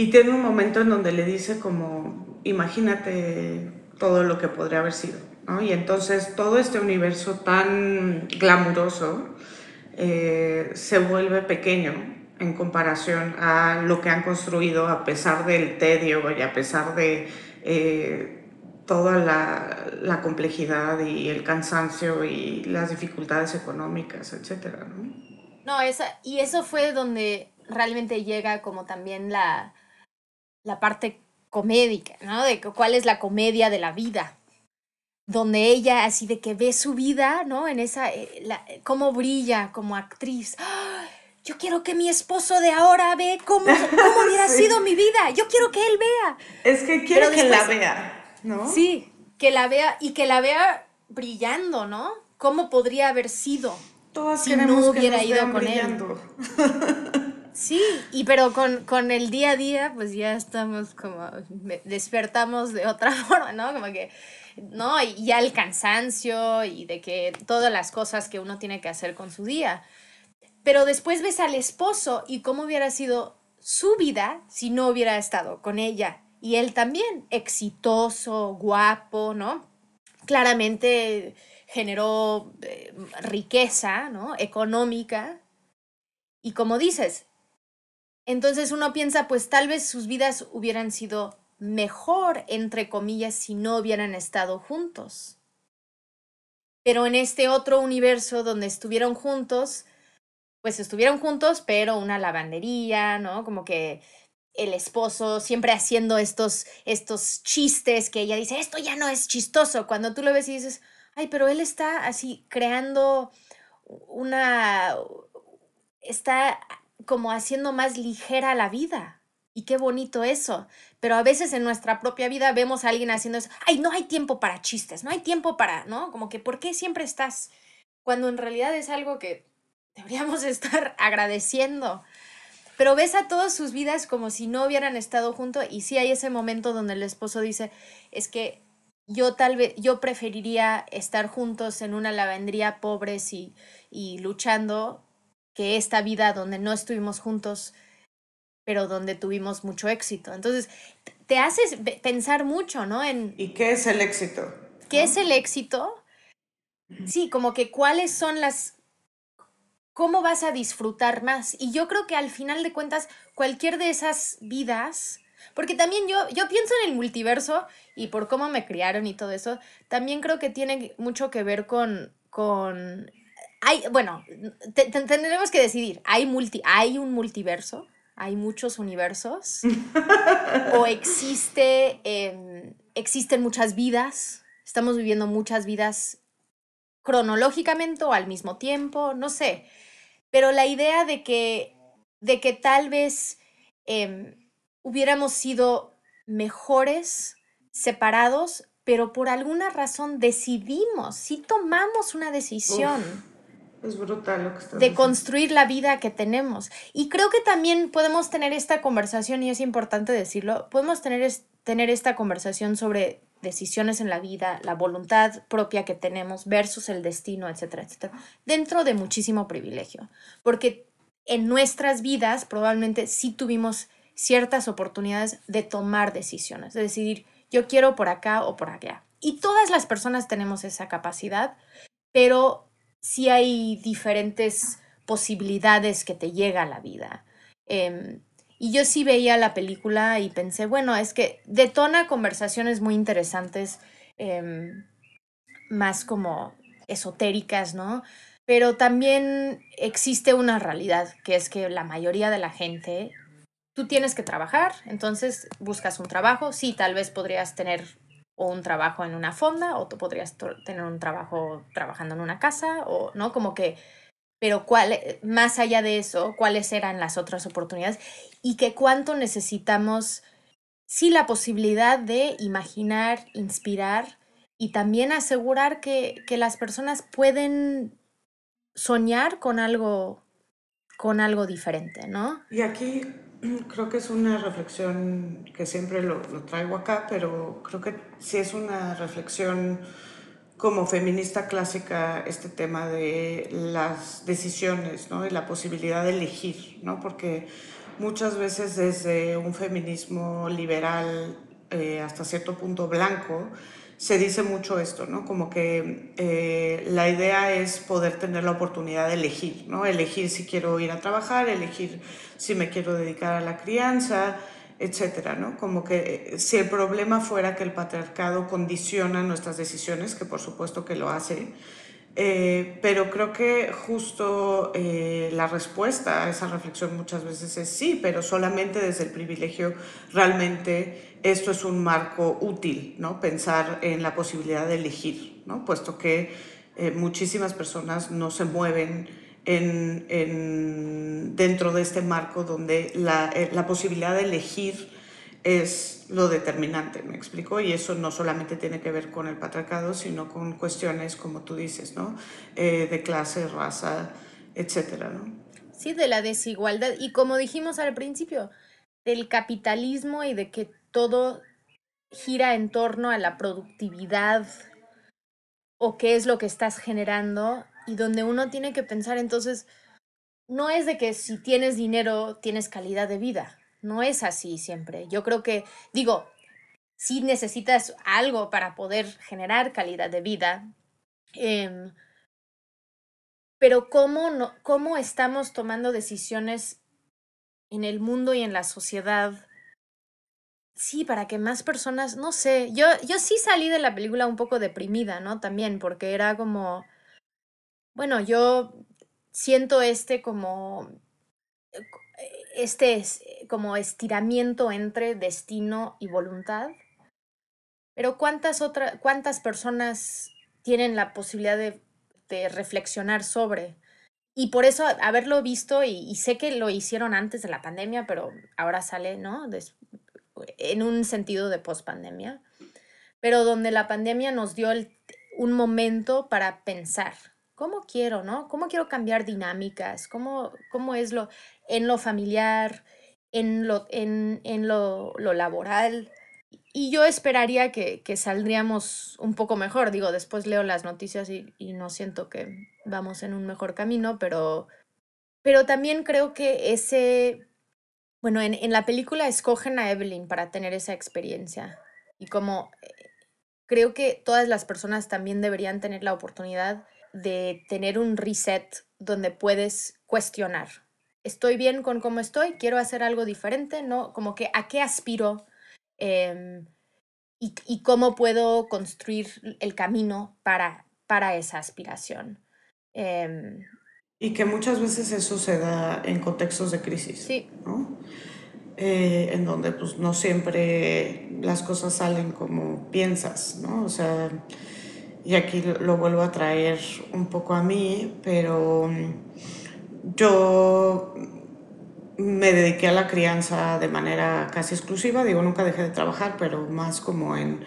y tiene un momento en donde le dice como, imagínate todo lo que podría haber sido. ¿no? Y entonces todo este universo tan glamuroso eh, se vuelve pequeño en comparación a lo que han construido a pesar del tedio y a pesar de eh, toda la, complejidad y el cansancio y las dificultades económicas, etc. ¿no? No, esa, y eso fue donde realmente llega como también la, la parte comédica, ¿no? De cuál es la comedia de la vida. Donde ella así de que ve su vida, ¿no? En esa, eh, la, cómo brilla como actriz. ¡Ah! Yo quiero que mi esposo de ahora ve cómo, cómo hubiera sido mi vida. Yo quiero que él vea. Es que quiero que la vea, ¿no? Sí, que la vea y que la vea brillando, ¿no? ¿Cómo podría haber sido si no hubiera ido con él? Sí, y pero con, con, el día a día, pues ya estamos como, despertamos de otra forma, ¿no? Como que, ¿no? Y ya el cansancio y de que todas las cosas que uno tiene que hacer con su día. Pero después ves al esposo y cómo hubiera sido su vida si no hubiera estado con ella. Y él también, exitoso, guapo, ¿no? Claramente generó eh, riqueza, ¿no? Económica. Y como dices, entonces uno piensa, pues tal vez sus vidas hubieran sido mejor, entre comillas, si no hubieran estado juntos. Pero en este otro universo donde estuvieron juntos, pues estuvieron juntos, pero una lavandería, ¿no? Como que el esposo siempre haciendo estos, estos chistes que ella dice, esto ya no es chistoso. Cuando tú lo ves y dices, ay, pero él está así creando una, está como haciendo más ligera la vida. Y qué bonito eso. Pero a veces en nuestra propia vida vemos a alguien haciendo eso. Ay, no hay tiempo para chistes, no hay tiempo para, ¿no? Como que, ¿por qué siempre estás? Cuando en realidad es algo que deberíamos estar agradeciendo. Pero ves a todas sus vidas como si no hubieran estado juntos y sí hay ese momento donde el esposo dice, es que yo tal vez, yo preferiría estar juntos en una lavandería pobres y, y luchando que esta vida donde no estuvimos juntos, pero donde tuvimos mucho éxito. Entonces, te haces pensar mucho, ¿no? En, ¿Y qué es el éxito? ¿Qué es el éxito? Sí, como que cuáles son las... ¿Cómo vas a disfrutar más? Y yo creo que al final de cuentas, cualquier de esas vidas, porque también yo, yo pienso en el multiverso y por cómo me criaron y todo eso, también creo que tiene mucho que ver con, con hay, bueno, tendremos que decidir, ¿hay, multi, ¿hay un multiverso? ¿Hay muchos universos? ¿O existe, em, existen muchas vidas? ¿Estamos viviendo muchas vidas cronológicamente o al mismo tiempo? No sé. Pero la idea de que, de que tal vez em, hubiéramos sido mejores separados, pero por alguna razón decidimos, si tomamos una decisión. Es brutal lo que De construir la vida que tenemos. Y creo que también podemos tener esta conversación, y es importante decirlo, podemos tener, tener esta conversación sobre decisiones en la vida, la voluntad propia que tenemos versus el destino, etcétera, etcétera, dentro de muchísimo privilegio. Porque en nuestras vidas probablemente sí tuvimos ciertas oportunidades de tomar decisiones, de decidir, yo quiero por acá o por allá. y todas las personas tenemos esa capacidad, pero sí hay diferentes posibilidades que te llega a la vida. Em, y yo sí veía la película y pensé, bueno, es que detona conversaciones muy interesantes, em, más como esotéricas, ¿no? Pero también existe una realidad, que es que la mayoría de la gente, tú tienes que trabajar, entonces buscas un trabajo, sí, tal vez podrías tener un trabajo en una fonda o tú podrías tener un trabajo trabajando en una casa o no como que pero cuál más allá de eso cuáles eran las otras oportunidades y que cuánto necesitamos sí la posibilidad de imaginar inspirar y también asegurar que, que las personas pueden soñar con algo, con algo diferente, ¿no? Y aquí creo que es una reflexión que siempre lo, traigo acá, pero creo que sí es una reflexión como feminista clásica este tema de las decisiones ¿no? y la posibilidad de elegir, ¿no? porque muchas veces desde un feminismo liberal eh, hasta cierto punto blanco, se dice mucho esto, ¿no? Como que eh, la idea es poder tener la oportunidad de elegir, ¿no? Elegir si quiero ir a trabajar, elegir si me quiero dedicar a la crianza, etcétera, ¿no? Como que eh, si el problema fuera que el patriarcado condiciona nuestras decisiones, que por supuesto que lo hace, eh, pero creo que justo la respuesta a esa reflexión muchas veces es sí, pero solamente desde el privilegio realmente esto es un marco útil, ¿no? Pensar en la posibilidad de elegir, ¿no? Puesto que eh, muchísimas personas no se mueven en, dentro de este marco donde la, eh, la, posibilidad de elegir es lo determinante, ¿me explico? Y eso no solamente tiene que ver con el patriarcado, sino con cuestiones, como tú dices, ¿no? Eh, de clase, raza, etcétera, ¿no? Sí, de la desigualdad. Y como dijimos al principio, del capitalismo y de que todo gira en torno a la productividad o qué es lo que estás generando y donde uno tiene que pensar entonces, no es de que si tienes dinero tienes calidad de vida, no es así siempre. Yo creo que, digo, si necesitas algo para poder generar calidad de vida, em, pero ¿cómo, no, ¿cómo estamos tomando decisiones en el mundo y en la sociedad Sí, para que más personas, no sé, yo, yo sí salí de la película un poco deprimida, ¿no? También, porque era como, bueno, yo siento este como, eh, este como estiramiento entre destino y voluntad, pero ¿cuántas otras, cuántas personas tienen la posibilidad de, de reflexionar sobre? Y por eso haberlo visto, y, y, sé que lo hicieron antes de la pandemia, pero ahora sale, ¿no? En un sentido de pospandemia, pero donde la pandemia nos dio un momento para pensar, ¿cómo quiero, no? ¿Cómo quiero cambiar dinámicas? ¿Cómo, cómo es lo en lo familiar, en lo, en, en lo, lo laboral? Y yo esperaría que, que, saldríamos un poco mejor. Digo, después leo las noticias y, y no siento que vamos en un mejor camino, pero, pero también creo que ese bueno, en, en, la película escogen a Evelyn para tener esa experiencia. Y como eh, creo que todas las personas también deberían tener la oportunidad de tener un reset donde puedes cuestionar. ¿Estoy bien con cómo estoy? ¿Quiero hacer algo diferente? ¿No? Como que a qué aspiro eh, y, y, cómo puedo construir el camino para, para esa aspiración. Eh, y que muchas veces eso se da en contextos de crisis, sí. ¿no? Eh, en donde pues no siempre las cosas salen como piensas, ¿no? O sea, y aquí lo vuelvo a traer un poco a mí, pero mm, yo me dediqué a la crianza de manera casi exclusiva, digo, nunca dejé de trabajar, pero más como en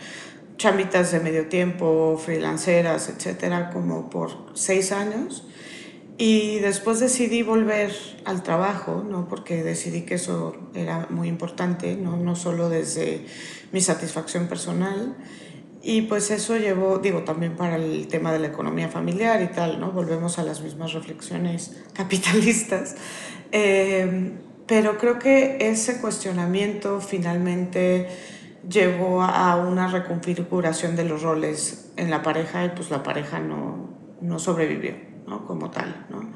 chambitas de medio tiempo, freelanceras, etcétera, como por seis años. Y después decidí volver al trabajo, ¿no? porque decidí que eso era muy importante, ¿no? no solo desde mi satisfacción personal. Y pues eso llevó, digo, también para el tema de la economía familiar y tal, ¿no? Volvemos a las mismas reflexiones capitalistas. Eh, pero creo que ese cuestionamiento finalmente llevó a una reconfiguración de los roles en la pareja y pues la pareja no, no sobrevivió, ¿no? Como tal, ¿no?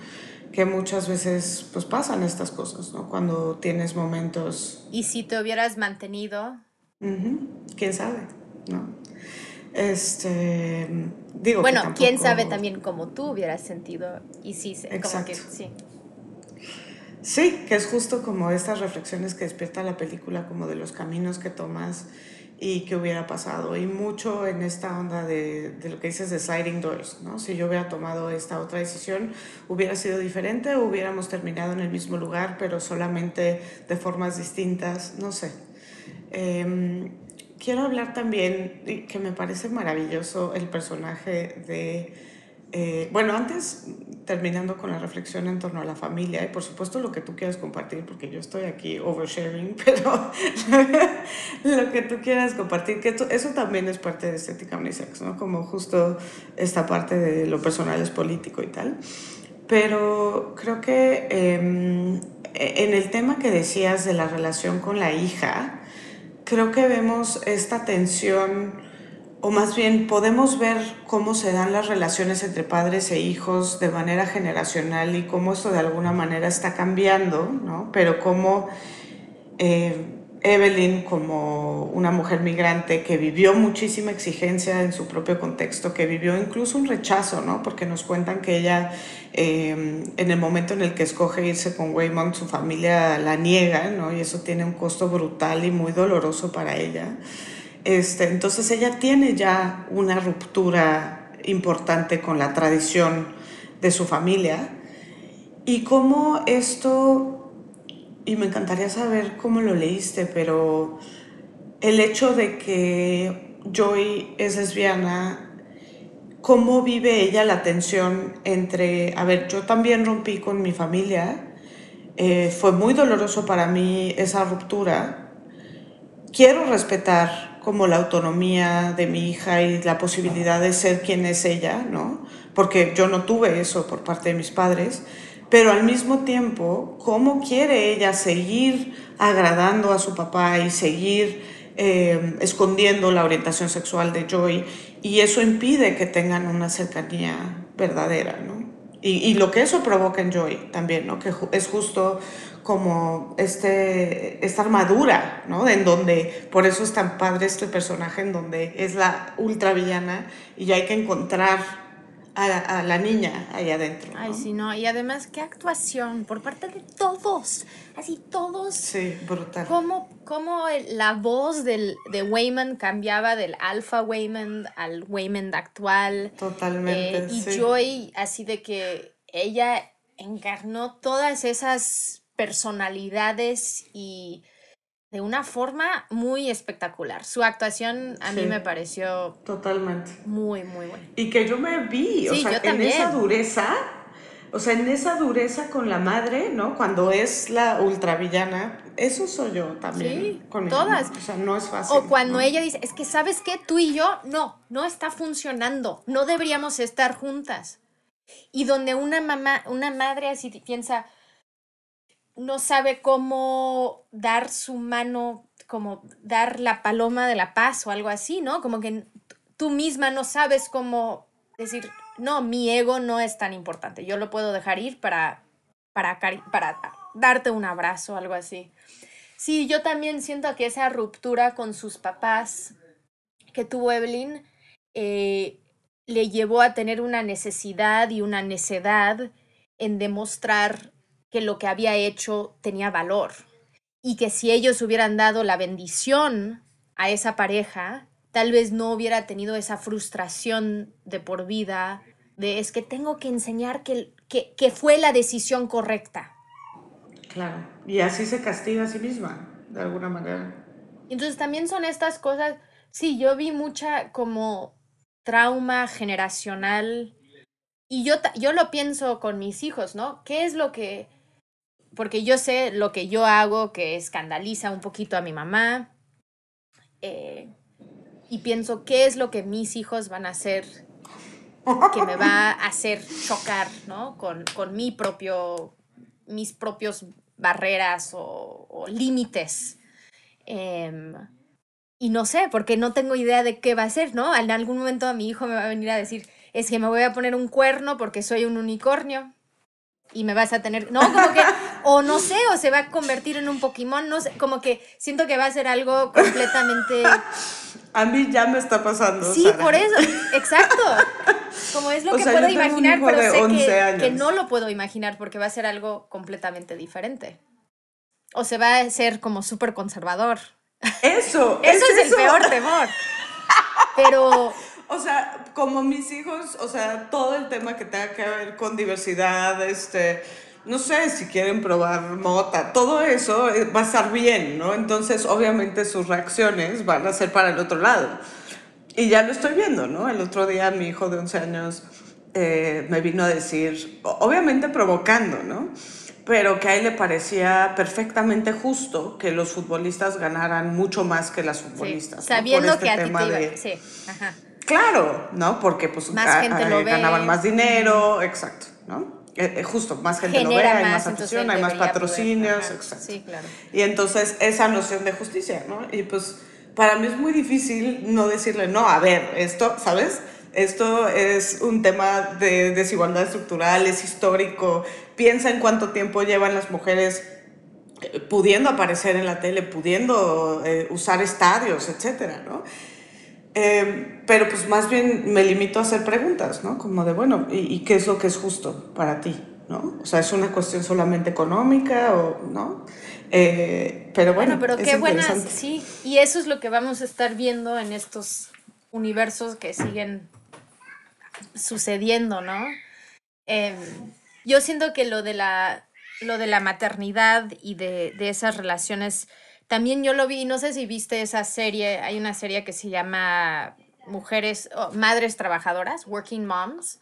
Que muchas veces pues pasan estas cosas, ¿no? Cuando tienes momentos... ¿Y si te hubieras mantenido? ¿Quién sabe? ¿No? Este, digo bueno, quién sabe también cómo tú hubieras sentido y sí, como que sí. Sí, que es justo como estas reflexiones que despierta la película, como de los caminos que tomas y qué hubiera pasado. Y mucho en esta onda de, de, lo que dices de Siding Doors, ¿no? Si yo hubiera tomado esta otra decisión, hubiera sido diferente, hubiéramos terminado en el mismo lugar, pero solamente de formas distintas, no sé. Eh, quiero hablar también, que me parece maravilloso el personaje de, eh, bueno, antes terminando con la reflexión en torno a la familia y por supuesto lo que tú quieras compartir, porque yo estoy aquí oversharing, pero lo que tú quieras compartir, que eso también es parte de estética unisex, ¿no? Como justo esta parte de lo personal es político y tal. Pero creo que em, en el tema que decías de la relación con la hija, creo que vemos esta tensión, o más bien podemos ver cómo se dan las relaciones entre padres e hijos de manera generacional y cómo esto de alguna manera está cambiando, ¿no? Pero cómo eh, Evelyn, como una mujer migrante que vivió muchísima exigencia en su propio contexto, que vivió incluso un rechazo, ¿no? Porque nos cuentan que ella, em, en el momento en el que escoge irse con Waymond, su familia la niega, ¿no? Y eso tiene un costo brutal y muy doloroso para ella. Este, entonces ella tiene ya una ruptura importante con la tradición de su familia. Y cómo esto y me encantaría saber cómo lo leíste, pero el hecho de que Joy es lesbiana, ¿cómo vive ella la tensión entre, a ver, yo también rompí con mi familia, eh, fue muy doloroso para mí esa ruptura, quiero respetar como la autonomía de mi hija y la posibilidad de ser quien es ella, ¿no? Porque yo no tuve eso por parte de mis padres, pero al mismo tiempo, ¿cómo quiere ella seguir agradando a su papá y seguir eh, escondiendo la orientación sexual de Joy? Y eso impide que tengan una cercanía verdadera, ¿no? Y, y lo que eso provoca en Joy también, ¿no? Que es justo como este, esta armadura, ¿no? En donde, por eso es tan padre este personaje, en donde es la ultra villana y hay que encontrar a, la niña ahí adentro. Ay, sí, no. Y además, qué actuación por parte de todos. Así, todos. Sí, brutal. Cómo, cómo la voz del, de Wayman cambiaba del alfa Wayman al Wayman actual. Totalmente. Eh, y Joy, así de que ella encarnó todas esas personalidades y de una forma muy espectacular. Su actuación a mí me pareció totalmente muy, muy buena. Y que yo me vi, o sea, en esa dureza, o sea, en esa dureza con la madre, ¿no? Cuando es la ultravillana, eso soy yo también. Sí, con todas. O sea, no es fácil. O cuando ella dice, es que sabes qué, tú y yo, no, no está funcionando, no deberíamos estar juntas. Y donde una mamá, una madre así piensa, no sabe cómo dar su mano, como dar la paloma de la paz o algo así, ¿no? Como que tú misma no sabes cómo decir, no, mi ego no es tan importante, yo lo puedo dejar ir para, para, para darte un abrazo o algo así. Sí, yo también siento que esa ruptura con sus papás que tuvo Evelyn eh, le llevó a tener una necesidad y una necedad en demostrar que lo que había hecho tenía valor y que si ellos hubieran dado la bendición a esa pareja, tal vez no hubiera tenido esa frustración de por vida de es que tengo que enseñar que, que, que fue la decisión correcta. Claro, y así se castiga a sí misma, de alguna manera. Entonces también son estas cosas, sí, yo vi mucha como trauma generacional y yo, yo lo pienso con mis hijos, ¿no? ¿Qué es lo que porque yo sé lo que yo hago que escandaliza un poquito a mi mamá. Eh, y pienso, ¿qué es lo que mis hijos van a hacer que me va a hacer chocar, ¿no? Con, con mi propio, mis propios barreras o, límites. Em, y no sé, porque no tengo idea de qué va a ser, ¿no? En algún momento a mi hijo me va a venir a decir, es que me voy a poner un cuerno porque soy un unicornio y me vas a tener, no, como que, o no sé, o se va a convertir en un Pokémon, no sé, como que siento que va a ser algo completamente... A mí ya me está pasando. Sí, por eso, exacto. Como es lo que puedo imaginar, pero sé que, que, no lo puedo imaginar porque va a ser algo completamente diferente. O se va a ser como súper conservador. Eso. eso es, el peor temor. Pero o sea, como mis hijos, o sea, todo el tema que tenga que ver con diversidad, este, no sé, si quieren probar mota, todo eso eh, va a estar bien, ¿no? Entonces, obviamente sus reacciones van a ser para el otro lado. Y ya lo estoy viendo, ¿no? El otro día mi hijo de 11 años eh, me vino a decir, obviamente provocando, ¿no? Pero que a él le parecía perfectamente justo que los futbolistas ganaran mucho más que las futbolistas. Sabiendo este que a ti te Sí, ajá. Claro, ¿no? Porque pues más gente lo ve. ganaban más dinero, exacto, ¿no? Eh, eh, justo, más gente lo ve, hay más, afición, hay más patrocinios, exacto. Sí, claro. Y entonces esa noción de justicia, ¿no? Y pues para mí es muy difícil no decirle, no, a ver, esto, ¿sabes? Esto es un tema de desigualdad estructural, es histórico. Piensa en cuánto tiempo llevan las mujeres eh, pudiendo aparecer en la tele, pudiendo usar estadios, etcétera, ¿no? Eh, pero pues más bien me limito a hacer preguntas, ¿no? Como de, bueno, ¿y, qué es lo que es justo para ti? ¿No? O sea, ¿es una cuestión solamente económica o no? Eh, pero bueno, pero qué buenas, sí. Y eso es lo que vamos a estar viendo en estos universos que siguen sucediendo, ¿no? Em, yo siento que lo de la, lo de la maternidad y de, de esas relaciones también yo lo vi, no sé si viste esa serie, hay una serie que se llama Mujeres, Madres Trabajadoras, Working Moms,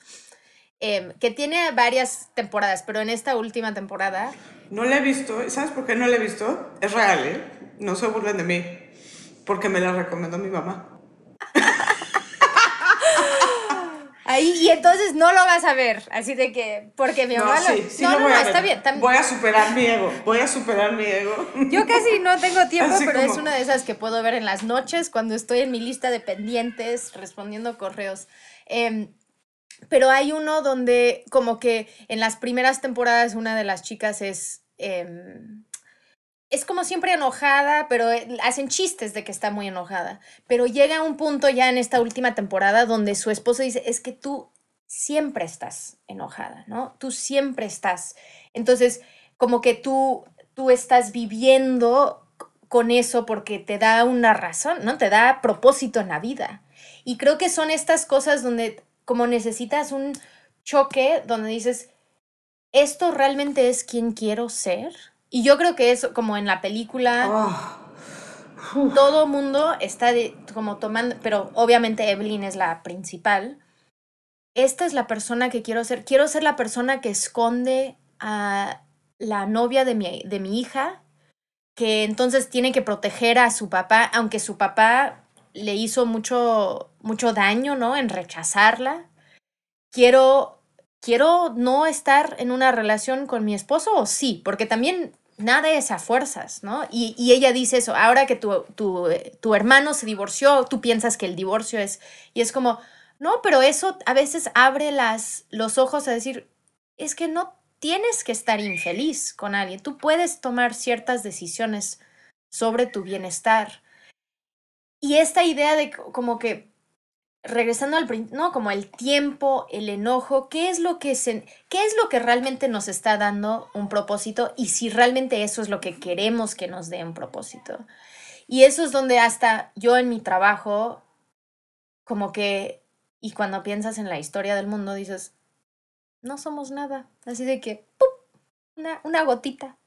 em, que tiene varias temporadas, pero en esta última temporada... No la he visto, ¿sabes por qué no la he visto? Es real, ¿eh? No se burlen de mí, porque me la recomendó mi mamá. Ahí, y entonces no lo vas a ver, así de que, porque mi mamá no, Sí, no, no, no está bien. Voy a superar mi ego, voy a superar mi ego. Yo casi no tengo tiempo, pero es una de esas que puedo ver en las noches cuando estoy en mi lista de pendientes respondiendo correos. Em, pero hay uno donde como que en las primeras temporadas una de las chicas es... Em, es como siempre enojada, pero eh, hacen chistes de que está muy enojada. Pero llega un punto ya en esta última temporada donde su esposo dice, es que tú siempre estás enojada, ¿no? Tú siempre estás. Entonces, como que tú, tú estás viviendo con eso porque te da una razón, ¿no? Te da propósito en la vida. Y creo que son estas cosas donde como necesitas un choque, donde dices, ¿esto realmente es quien quiero ser? Y yo creo que es como en la película. Ah. Todo mundo está como tomando, pero obviamente Evelyn es la principal. Esta es la persona que quiero ser. Quiero ser la persona que esconde a la novia de mi, de mi hija, que entonces tiene que proteger a su papá, aunque su papá le hizo mucho, mucho daño, ¿no? En rechazarla. Quiero ¿quiero no estar en una relación con mi esposo o sí? Porque también nada es a fuerzas, ¿no? Y, ella dice eso, ahora que tu, tu, tu, hermano se divorció, tú piensas que el divorcio es, y es como, no, pero eso a veces abre las, los ojos a decir, es que no tienes que estar infeliz con alguien, tú puedes tomar ciertas decisiones sobre tu bienestar. Y esta idea de como que regresando al no como el tiempo el enojo qué es lo que qué es lo que realmente nos está dando un propósito y si realmente eso es lo que queremos que nos dé un propósito y eso es donde hasta yo en mi trabajo como que y cuando piensas en la historia del mundo dices no somos nada así de que ¡pum! Una, una gotita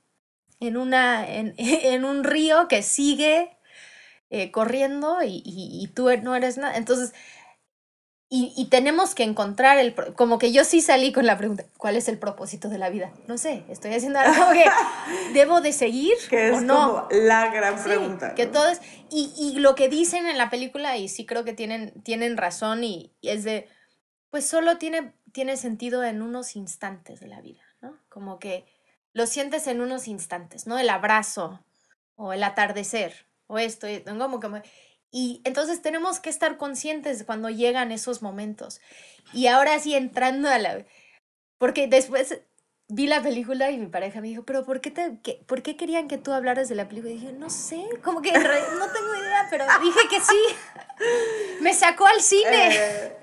en una en, en un río que sigue eh, corriendo y, y, tú no eres nada. Entonces, y, tenemos que encontrar el, como que yo sí salí con la pregunta, ¿cuál es el propósito de la vida? No sé, estoy haciendo algo que debo de seguir que es no? como la gran pregunta. Que todo es, y, y, lo que dicen en la película, y sí creo que tienen, tienen razón, y, es de, pues solo tiene, tiene sentido en unos instantes de la vida, ¿no? Como que lo sientes en unos instantes, ¿no? El abrazo, o el atardecer, o esto, como, como Y entonces tenemos que estar conscientes cuando llegan esos momentos. Y ahora sí, entrando a la... Porque después vi la película y mi pareja me dijo, pero ¿por qué, te, ¿por qué querían que tú hablaras de la película? Y dije, no sé, como que no tengo idea, pero dije que sí. Me sacó al cine. Eh,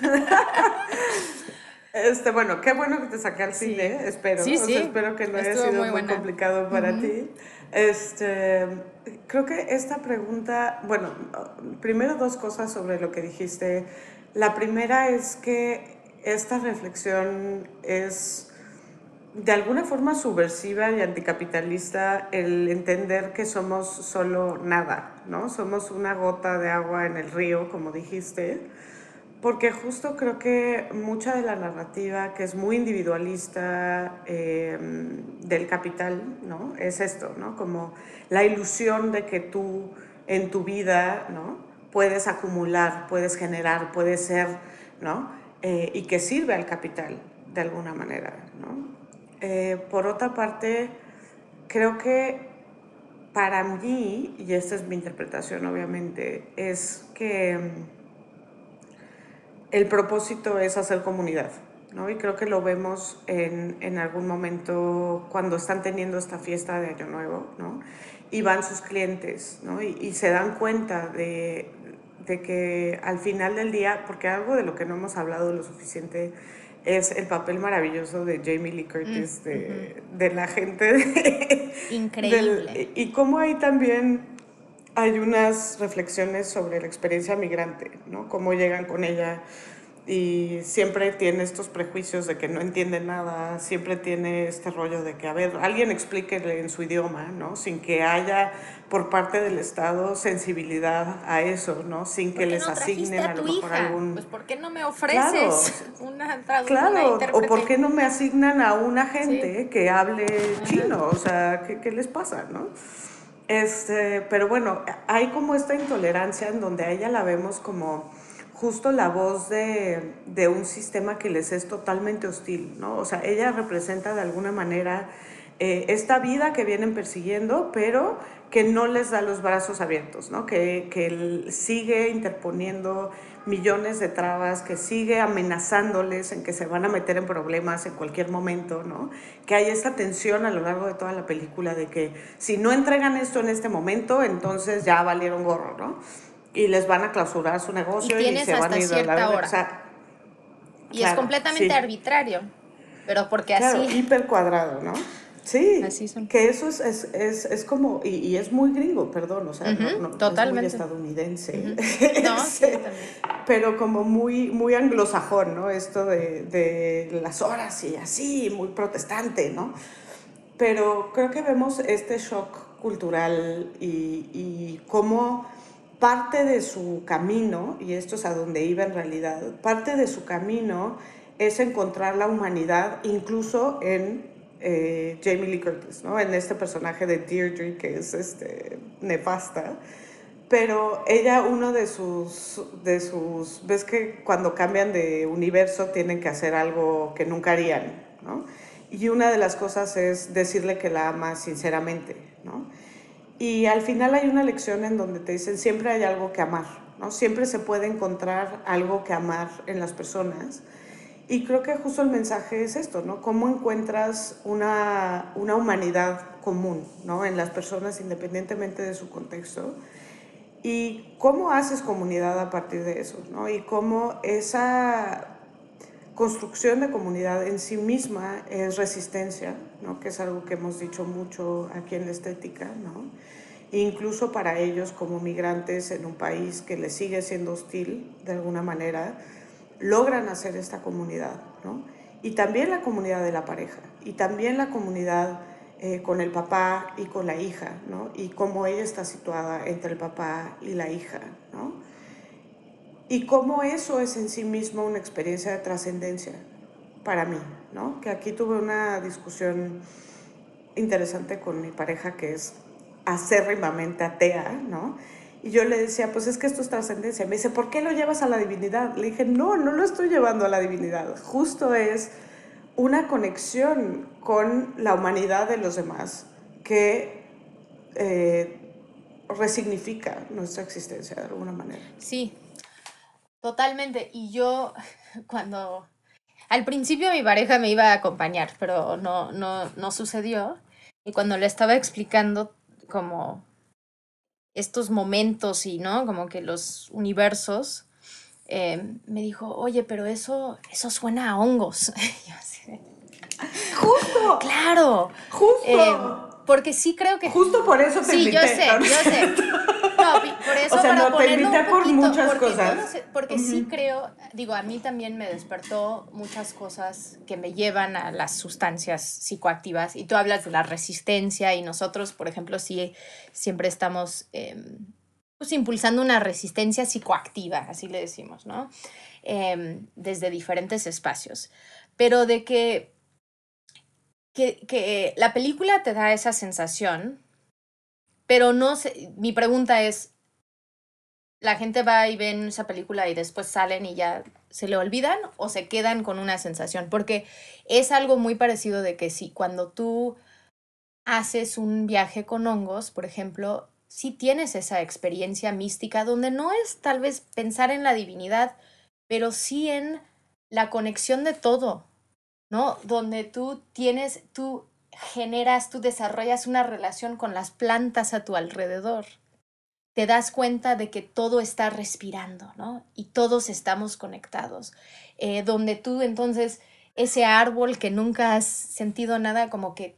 este, bueno, qué bueno que te saqué al cine, espero. Sí, sí. espero que no haya sido muy, complicado para ti. Este, creo que esta pregunta, bueno, primero dos cosas sobre lo que dijiste. La primera es que esta reflexión es de alguna forma subversiva y anticapitalista el entender que somos solo nada, ¿no? Somos una gota de agua en el río, como dijiste, porque justo creo que mucha de la narrativa que es muy individualista em, del capital, ¿no? Es esto, ¿no? Como la ilusión de que tú en tu vida, ¿no? Puedes acumular, puedes generar, puedes ser, ¿no? Eh, y que sirve al capital de alguna manera, ¿no? Eh, por otra parte, creo que para mí, y esta es mi interpretación obviamente, es que el propósito es hacer comunidad. ¿no? Y creo que lo vemos en, en, algún momento cuando están teniendo esta fiesta de Año Nuevo, ¿no? Y van sus clientes, ¿no? Y, y se dan cuenta de, de, que al final del día, porque algo de lo que no hemos hablado lo suficiente es el papel maravilloso de Jamie Lee Curtis, mm, de, la gente. Increíble. y cómo ahí también hay unas reflexiones sobre la experiencia migrante, ¿no? Cómo llegan con ella y siempre tiene estos prejuicios de que no entiende nada, siempre tiene este rollo de que, a ver, alguien explíquele en su idioma, ¿no? Sin que haya por parte del Estado sensibilidad a eso, ¿no? Sin que les asignen a, lo mejor algún... Pues ¿por qué no me ofreces una Claro, o ¿por qué no me asignan a una gente que hable chino? O sea, ¿qué, ¿qué les pasa, no? Este, pero bueno, hay como esta intolerancia en donde a ella la vemos como justo la voz de, de, un sistema que les es totalmente hostil, ¿no? O sea, ella representa de alguna manera eh, esta vida que vienen persiguiendo, pero que no les da los brazos abiertos, ¿no? Que, que sigue interponiendo millones de trabas, que sigue amenazándoles en que se van a meter en problemas en cualquier momento, ¿no? Que hay esta tensión a lo largo de toda la película de que si no entregan esto en este momento, entonces ya valieron gorro, ¿no? y les van a clausurar su negocio y, se van a ir a la hora. y es completamente arbitrario, pero porque claro, así... hiper cuadrado, ¿no? Sí, así son. que eso es, es, es, es como, y, y, es muy gringo, perdón, o sea, no, totalmente. es muy estadounidense, no, sí, pero como muy, muy anglosajón, ¿no? Esto de, de las horas y así, muy protestante, ¿no? Pero creo que vemos este shock cultural y, y cómo parte de su camino, y esto es a donde iba en realidad, parte de su camino es encontrar la humanidad incluso en eh, Jamie Lee Curtis, ¿no? en este personaje de Deirdre que es este, nefasta. Pero ella, uno de sus, de sus, ves que cuando cambian de universo tienen que hacer algo que nunca harían, ¿no? Y una de las cosas es decirle que la ama sinceramente, ¿no? Y al final hay una lección en donde te dicen, siempre hay algo que amar, ¿no? Siempre se puede encontrar algo que amar en las personas. Y creo que justo el mensaje es esto, ¿no? Cómo encuentras una, una humanidad común, ¿no? En las personas independientemente de su contexto. Y cómo haces comunidad a partir de eso, ¿no? Y cómo esa construcción de comunidad en sí misma es resistencia, ¿no? que es algo que hemos dicho mucho aquí en la estética, ¿no? incluso para ellos como migrantes en un país que les sigue siendo hostil de alguna manera, logran hacer esta comunidad. ¿no? Y también la comunidad de la pareja, y también la comunidad eh, con el papá y con la hija, ¿no? y cómo ella está situada entre el papá y la hija. ¿no? y cómo eso es en sí mismo una experiencia de trascendencia para mí, ¿no? Que aquí tuve una discusión interesante con mi pareja que es acérrimamente atea, ¿no? Y yo le decía, pues es que esto es trascendencia. Me dice, ¿por qué lo llevas a la divinidad? Le dije, no, no lo estoy llevando a la divinidad. Justo es una conexión con la humanidad de los demás que eh, resignifica nuestra existencia de alguna manera. Sí, totalmente. Y yo cuando... Al principio mi pareja me iba a acompañar, pero no, no, no sucedió. Y cuando le estaba explicando como estos momentos y, ¿no? Como que los universos, eh, me dijo, oye, pero eso, eso suena a hongos. Justo. Claro. Justo. Eh, porque sí creo que... Justo por eso te Sí, yo invité, sé, ¿no? yo sé. No, por eso O sea, para no, te invité un por poquito, muchas porque cosas. porque sí creo, digo, a mí también me despertó muchas cosas que me llevan a las sustancias psicoactivas. Y tú hablas de la resistencia y nosotros, por ejemplo, sí siempre estamos em, pues, impulsando una resistencia psicoactiva, así le decimos, ¿no? Em, desde diferentes espacios. Pero de que, que, que la película te da esa sensación, pero no sé, mi pregunta es, ¿la gente va y ven esa película y después salen y ya se le olvidan o se quedan con una sensación? Porque es algo muy parecido de que si cuando tú haces un viaje con hongos, por ejemplo, si tienes esa experiencia mística donde no es tal vez pensar en la divinidad, pero sí en la conexión de todo, ¿no? Donde tú tienes, tú generas, tú desarrollas una relación con las plantas a tu alrededor. Te das cuenta de que todo está respirando, ¿no? Y todos estamos conectados. Eh, donde tú entonces, ese árbol que nunca has sentido nada, como que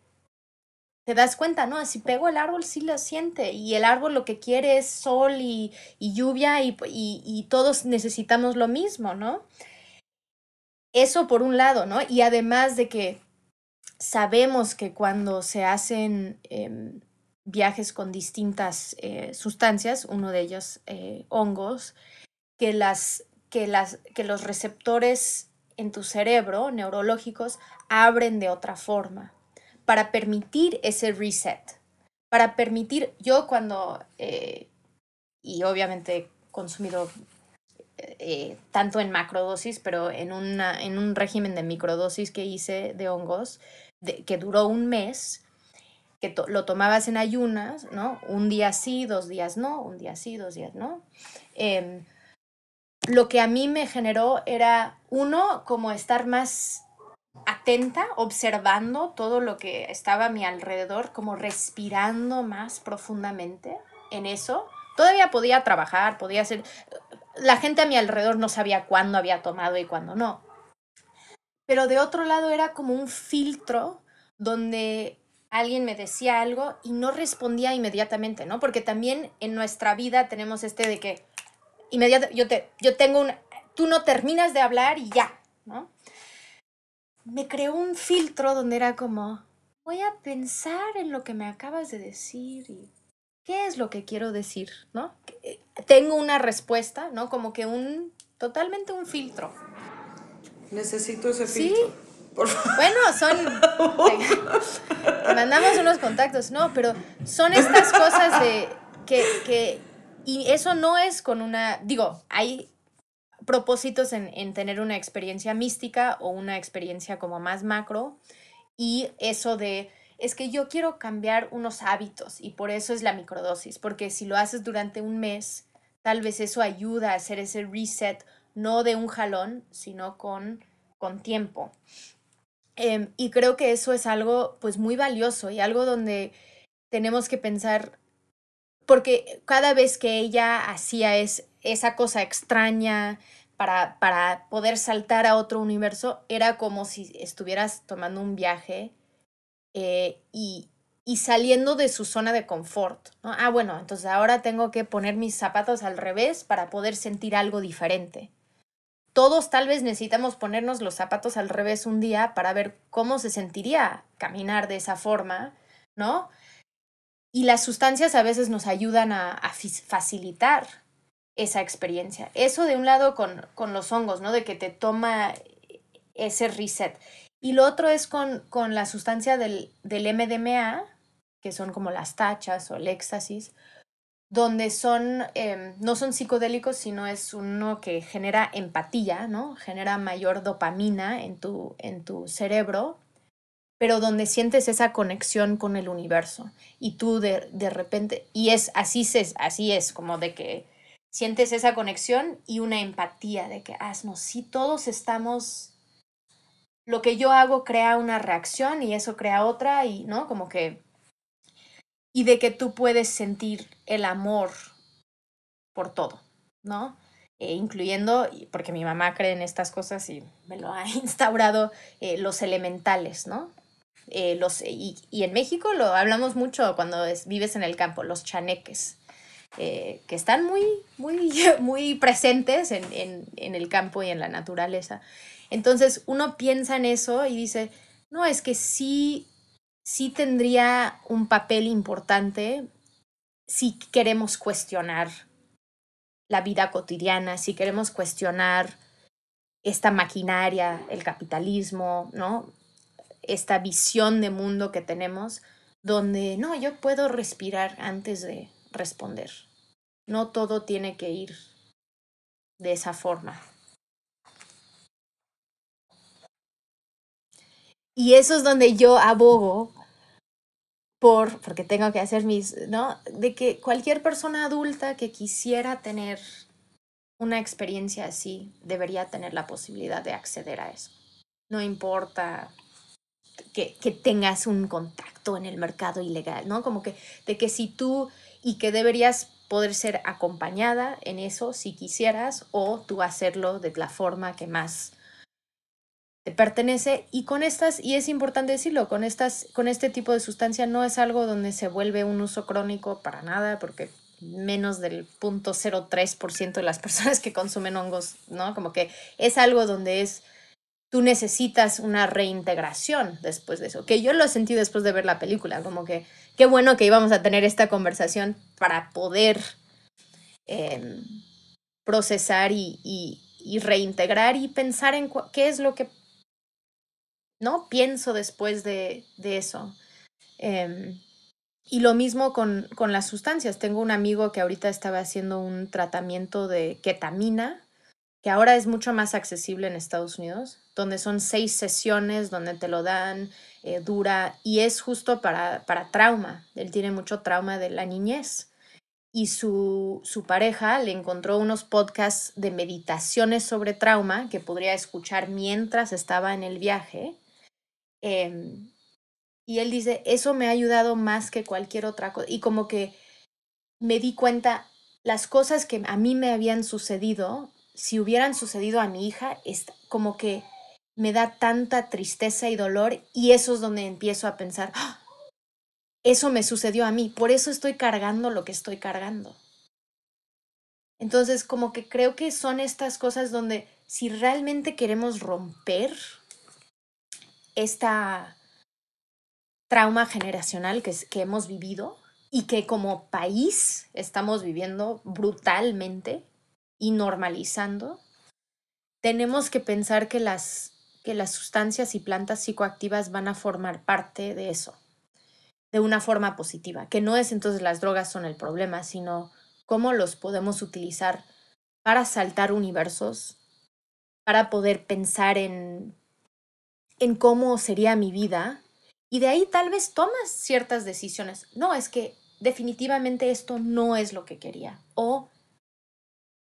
te das cuenta, ¿no? Si pego el árbol, sí lo siente. Y el árbol lo que quiere es sol y, lluvia y todos necesitamos lo mismo, ¿no? Eso por un lado, ¿no? Y además de que sabemos que cuando se hacen em, viajes con distintas eh, sustancias, uno de ellos eh, hongos, que, las, que, las, que los receptores en tu cerebro neurológicos abren de otra forma para permitir ese reset, para permitir, yo cuando, eh, y obviamente he consumido eh, tanto en macrodosis, pero en, una, en un régimen de microdosis que hice de hongos, que duró un mes, que to- lo tomabas en ayunas, ¿no? Un día sí, dos días no, un día sí, dos días no. Em, lo que a mí me generó era, uno, como estar más atenta, observando todo lo que estaba a mi alrededor, como respirando más profundamente en eso. Todavía podía trabajar, podía hacer... La gente a mi alrededor no sabía cuándo había tomado y cuándo no. Pero de otro lado era como un filtro donde alguien me decía algo y no respondía inmediatamente, ¿no? Porque también en nuestra vida tenemos este de que inmediata, yo, te, yo tengo un... Tú no terminas de hablar y ya, ¿no? me creó un filtro donde era como, voy a pensar en lo que me acabas de decir y qué es lo que quiero decir, ¿no? Que- Tengo una respuesta, ¿no? Como que un, totalmente un filtro. Necesito ese Sí. filtro. Por favor. Bueno, son... Te mandamos unos contactos, no, pero son estas cosas de que, que... Y eso no es con una... Digo, hay propósitos en, en tener una experiencia mística o una experiencia como más macro y eso de es que yo quiero cambiar unos hábitos y por eso es la microdosis, porque si lo haces durante un mes, tal vez eso ayuda a hacer ese reset, no de un jalón, sino con, con tiempo. Em, y creo que eso es algo pues muy valioso y algo donde tenemos que pensar, porque cada vez que ella hacía es, esa cosa extraña para, para poder saltar a otro universo, era como si estuvieras tomando un viaje eh, y, y saliendo de su zona de confort. Ah, bueno, entonces ahora tengo que poner mis zapatos al revés para poder sentir algo diferente. Todos tal vez necesitamos ponernos los zapatos al revés un día para ver cómo se sentiría caminar de esa forma, ¿no? Y las sustancias a veces nos ayudan a, a facilitar esa experiencia. Eso de un lado con, con los hongos, ¿no? De que te toma ese reset. Y lo otro es con, con la sustancia del, del MDMA, que son como las tachas o el éxtasis, donde son, em, no son psicodélicos, sino es uno que genera empatía, ¿no? Genera mayor dopamina en tu, en tu cerebro pero donde sientes esa conexión con el universo y tú de, de repente, y es así, es así es, como de que sientes esa conexión y una empatía de que, ah, no, sí, todos estamos, lo que yo hago crea una reacción y eso crea otra y, ¿no? Como que, y de que tú puedes sentir el amor por todo, ¿no? Eh, incluyendo, porque mi mamá cree en estas cosas y me lo ha instaurado, eh, los elementales, ¿no? Eh, los, y, en México lo hablamos mucho cuando vives en el campo, los chaneques, que están muy, muy, muy presentes en, en, en el campo y en la naturaleza. Entonces uno piensa en eso y dice, no, es que sí, sí tendría un papel importante si queremos cuestionar la vida cotidiana, si queremos cuestionar esta maquinaria, el capitalismo, ¿no? Esta visión de mundo que tenemos, donde no, yo puedo respirar antes de responder. No todo tiene que ir de esa forma. Y eso es donde yo abogo por, porque tengo que hacer mis, ¿no? De que cualquier persona adulta que quisiera tener una experiencia así debería tener la posibilidad de acceder a eso. No importa que, que tengas un contacto en el mercado ilegal, ¿no? Como que de que si tú y que deberías poder ser acompañada en eso si quisieras o tú hacerlo de la forma que más pertenece y con estas, y es importante decirlo, con, estas, con este tipo de sustancia no es algo donde se vuelve un uso crónico para nada, porque menos del 0.03% de las personas que consumen hongos, ¿no? Como que es algo donde es, tú necesitas una reintegración después de eso, que yo lo sentí después de ver la película, como que qué bueno que íbamos a tener esta conversación para poder em, procesar y, y, y, reintegrar y pensar en qué es lo que ¿no? Pienso después de, eso. Em, y lo mismo con, con, las sustancias. Tengo un amigo que ahorita estaba haciendo un tratamiento de ketamina, que ahora es mucho más accesible en Estados Unidos, donde son seis sesiones, donde te lo dan, eh, dura, y es justo para, para trauma. Él tiene mucho trauma de la niñez. Y su, su pareja le encontró unos podcasts de meditaciones sobre trauma que podría escuchar mientras estaba en el viaje Em, y él dice, eso me ha ayudado más que cualquier otra cosa. Y como que me di cuenta, las cosas que a mí me habían sucedido, si hubieran sucedido a mi hija, es como que me da tanta tristeza y dolor y eso es donde empiezo a pensar, ¡Ah! eso me sucedió a mí, por eso estoy cargando lo que estoy cargando. Entonces, como que creo que son estas cosas donde si realmente queremos romper esta trauma generacional que, hemos vivido y que como país estamos viviendo brutalmente y normalizando, tenemos que pensar que las, que las sustancias y plantas psicoactivas van a formar parte de eso, de una forma positiva, que no es entonces las drogas son el problema, sino cómo los podemos utilizar para saltar universos, para poder pensar en en cómo sería mi vida y de ahí tal vez tomas ciertas decisiones. No, es que definitivamente esto no es lo que quería. O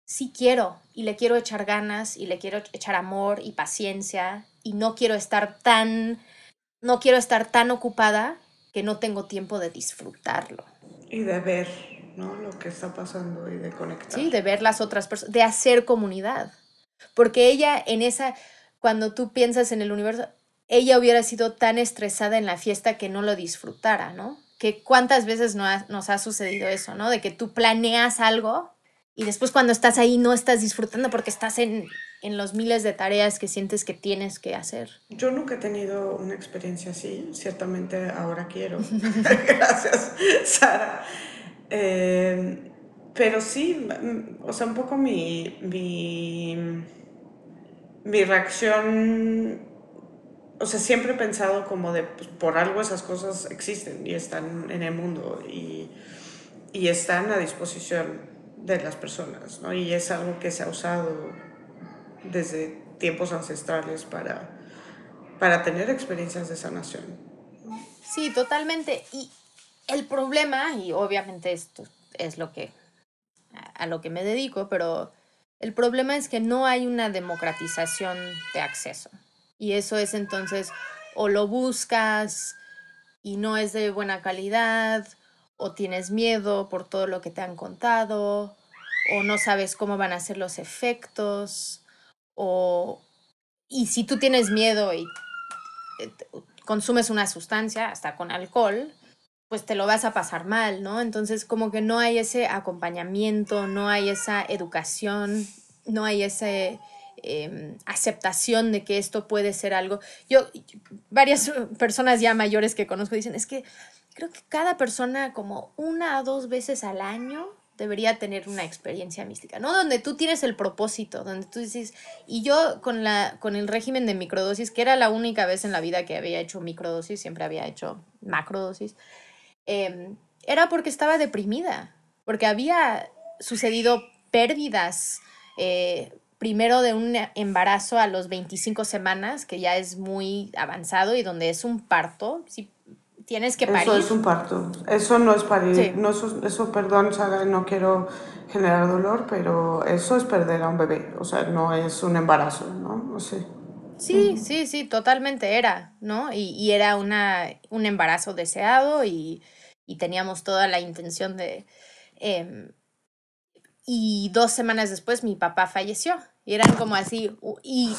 sí quiero y le quiero echar ganas y le quiero echar amor y paciencia y no quiero estar tan, no quiero estar tan ocupada que no tengo tiempo de disfrutarlo. Y de ver, ¿no? Lo que está pasando y de conectar. Sí, de ver las otras personas, de hacer comunidad. Porque ella en esa, cuando tú piensas en el universo, ella hubiera sido tan estresada en la fiesta que no lo disfrutara, ¿no? Que cuántas veces nos ha sucedido eso, ¿no? De que tú planeas algo y después cuando estás ahí no estás disfrutando porque estás en, en los miles de tareas que sientes que tienes que hacer. Yo nunca he tenido una experiencia así, ciertamente ahora quiero. Gracias, Sara. Eh, pero sí, o sea, un poco mi, mi, mi reacción o sea, siempre he pensado como de, pues, por algo esas cosas existen y están en el mundo y, y, están a disposición de las personas, ¿no? Y es algo que se ha usado desde tiempos ancestrales para, para tener experiencias de sanación. Sí, totalmente. Y el problema, y obviamente esto es lo que a lo que me dedico, pero el problema es que no hay una democratización de acceso. Y eso es entonces, o lo buscas y no es de buena calidad, o tienes miedo por todo lo que te han contado, o no sabes cómo van a ser los efectos, o... Y si tú tienes miedo y eh, consumes una sustancia, hasta con alcohol, pues te lo vas a pasar mal, ¿no? Entonces como que no hay ese acompañamiento, no hay esa educación, no hay esa em, aceptación de que esto puede ser algo. Yo, varias personas ya mayores que conozco dicen, es que creo que cada persona como una o dos veces al año debería tener una experiencia mística, ¿no? Donde tú tienes el propósito, donde tú dices, y yo con, la, con el régimen de microdosis, que era la única vez en la vida que había hecho microdosis, siempre había hecho macrodosis, Em, era porque estaba deprimida, porque había sucedido pérdidas, eh, primero de un embarazo a los 25 semanas, que ya es muy avanzado y donde es un parto, si tienes que parir. Eso es un parto, eso no es parir, no, eso, eso, perdón, Sara, no quiero generar dolor, pero eso es perder a un bebé, o sea, no es un embarazo, ¿no? No sé. Sí, sí, sí, totalmente era, ¿no? Y, y era una, un embarazo deseado y y teníamos toda la intención de... Em, y dos semanas después mi papá falleció. Y eran como así. Y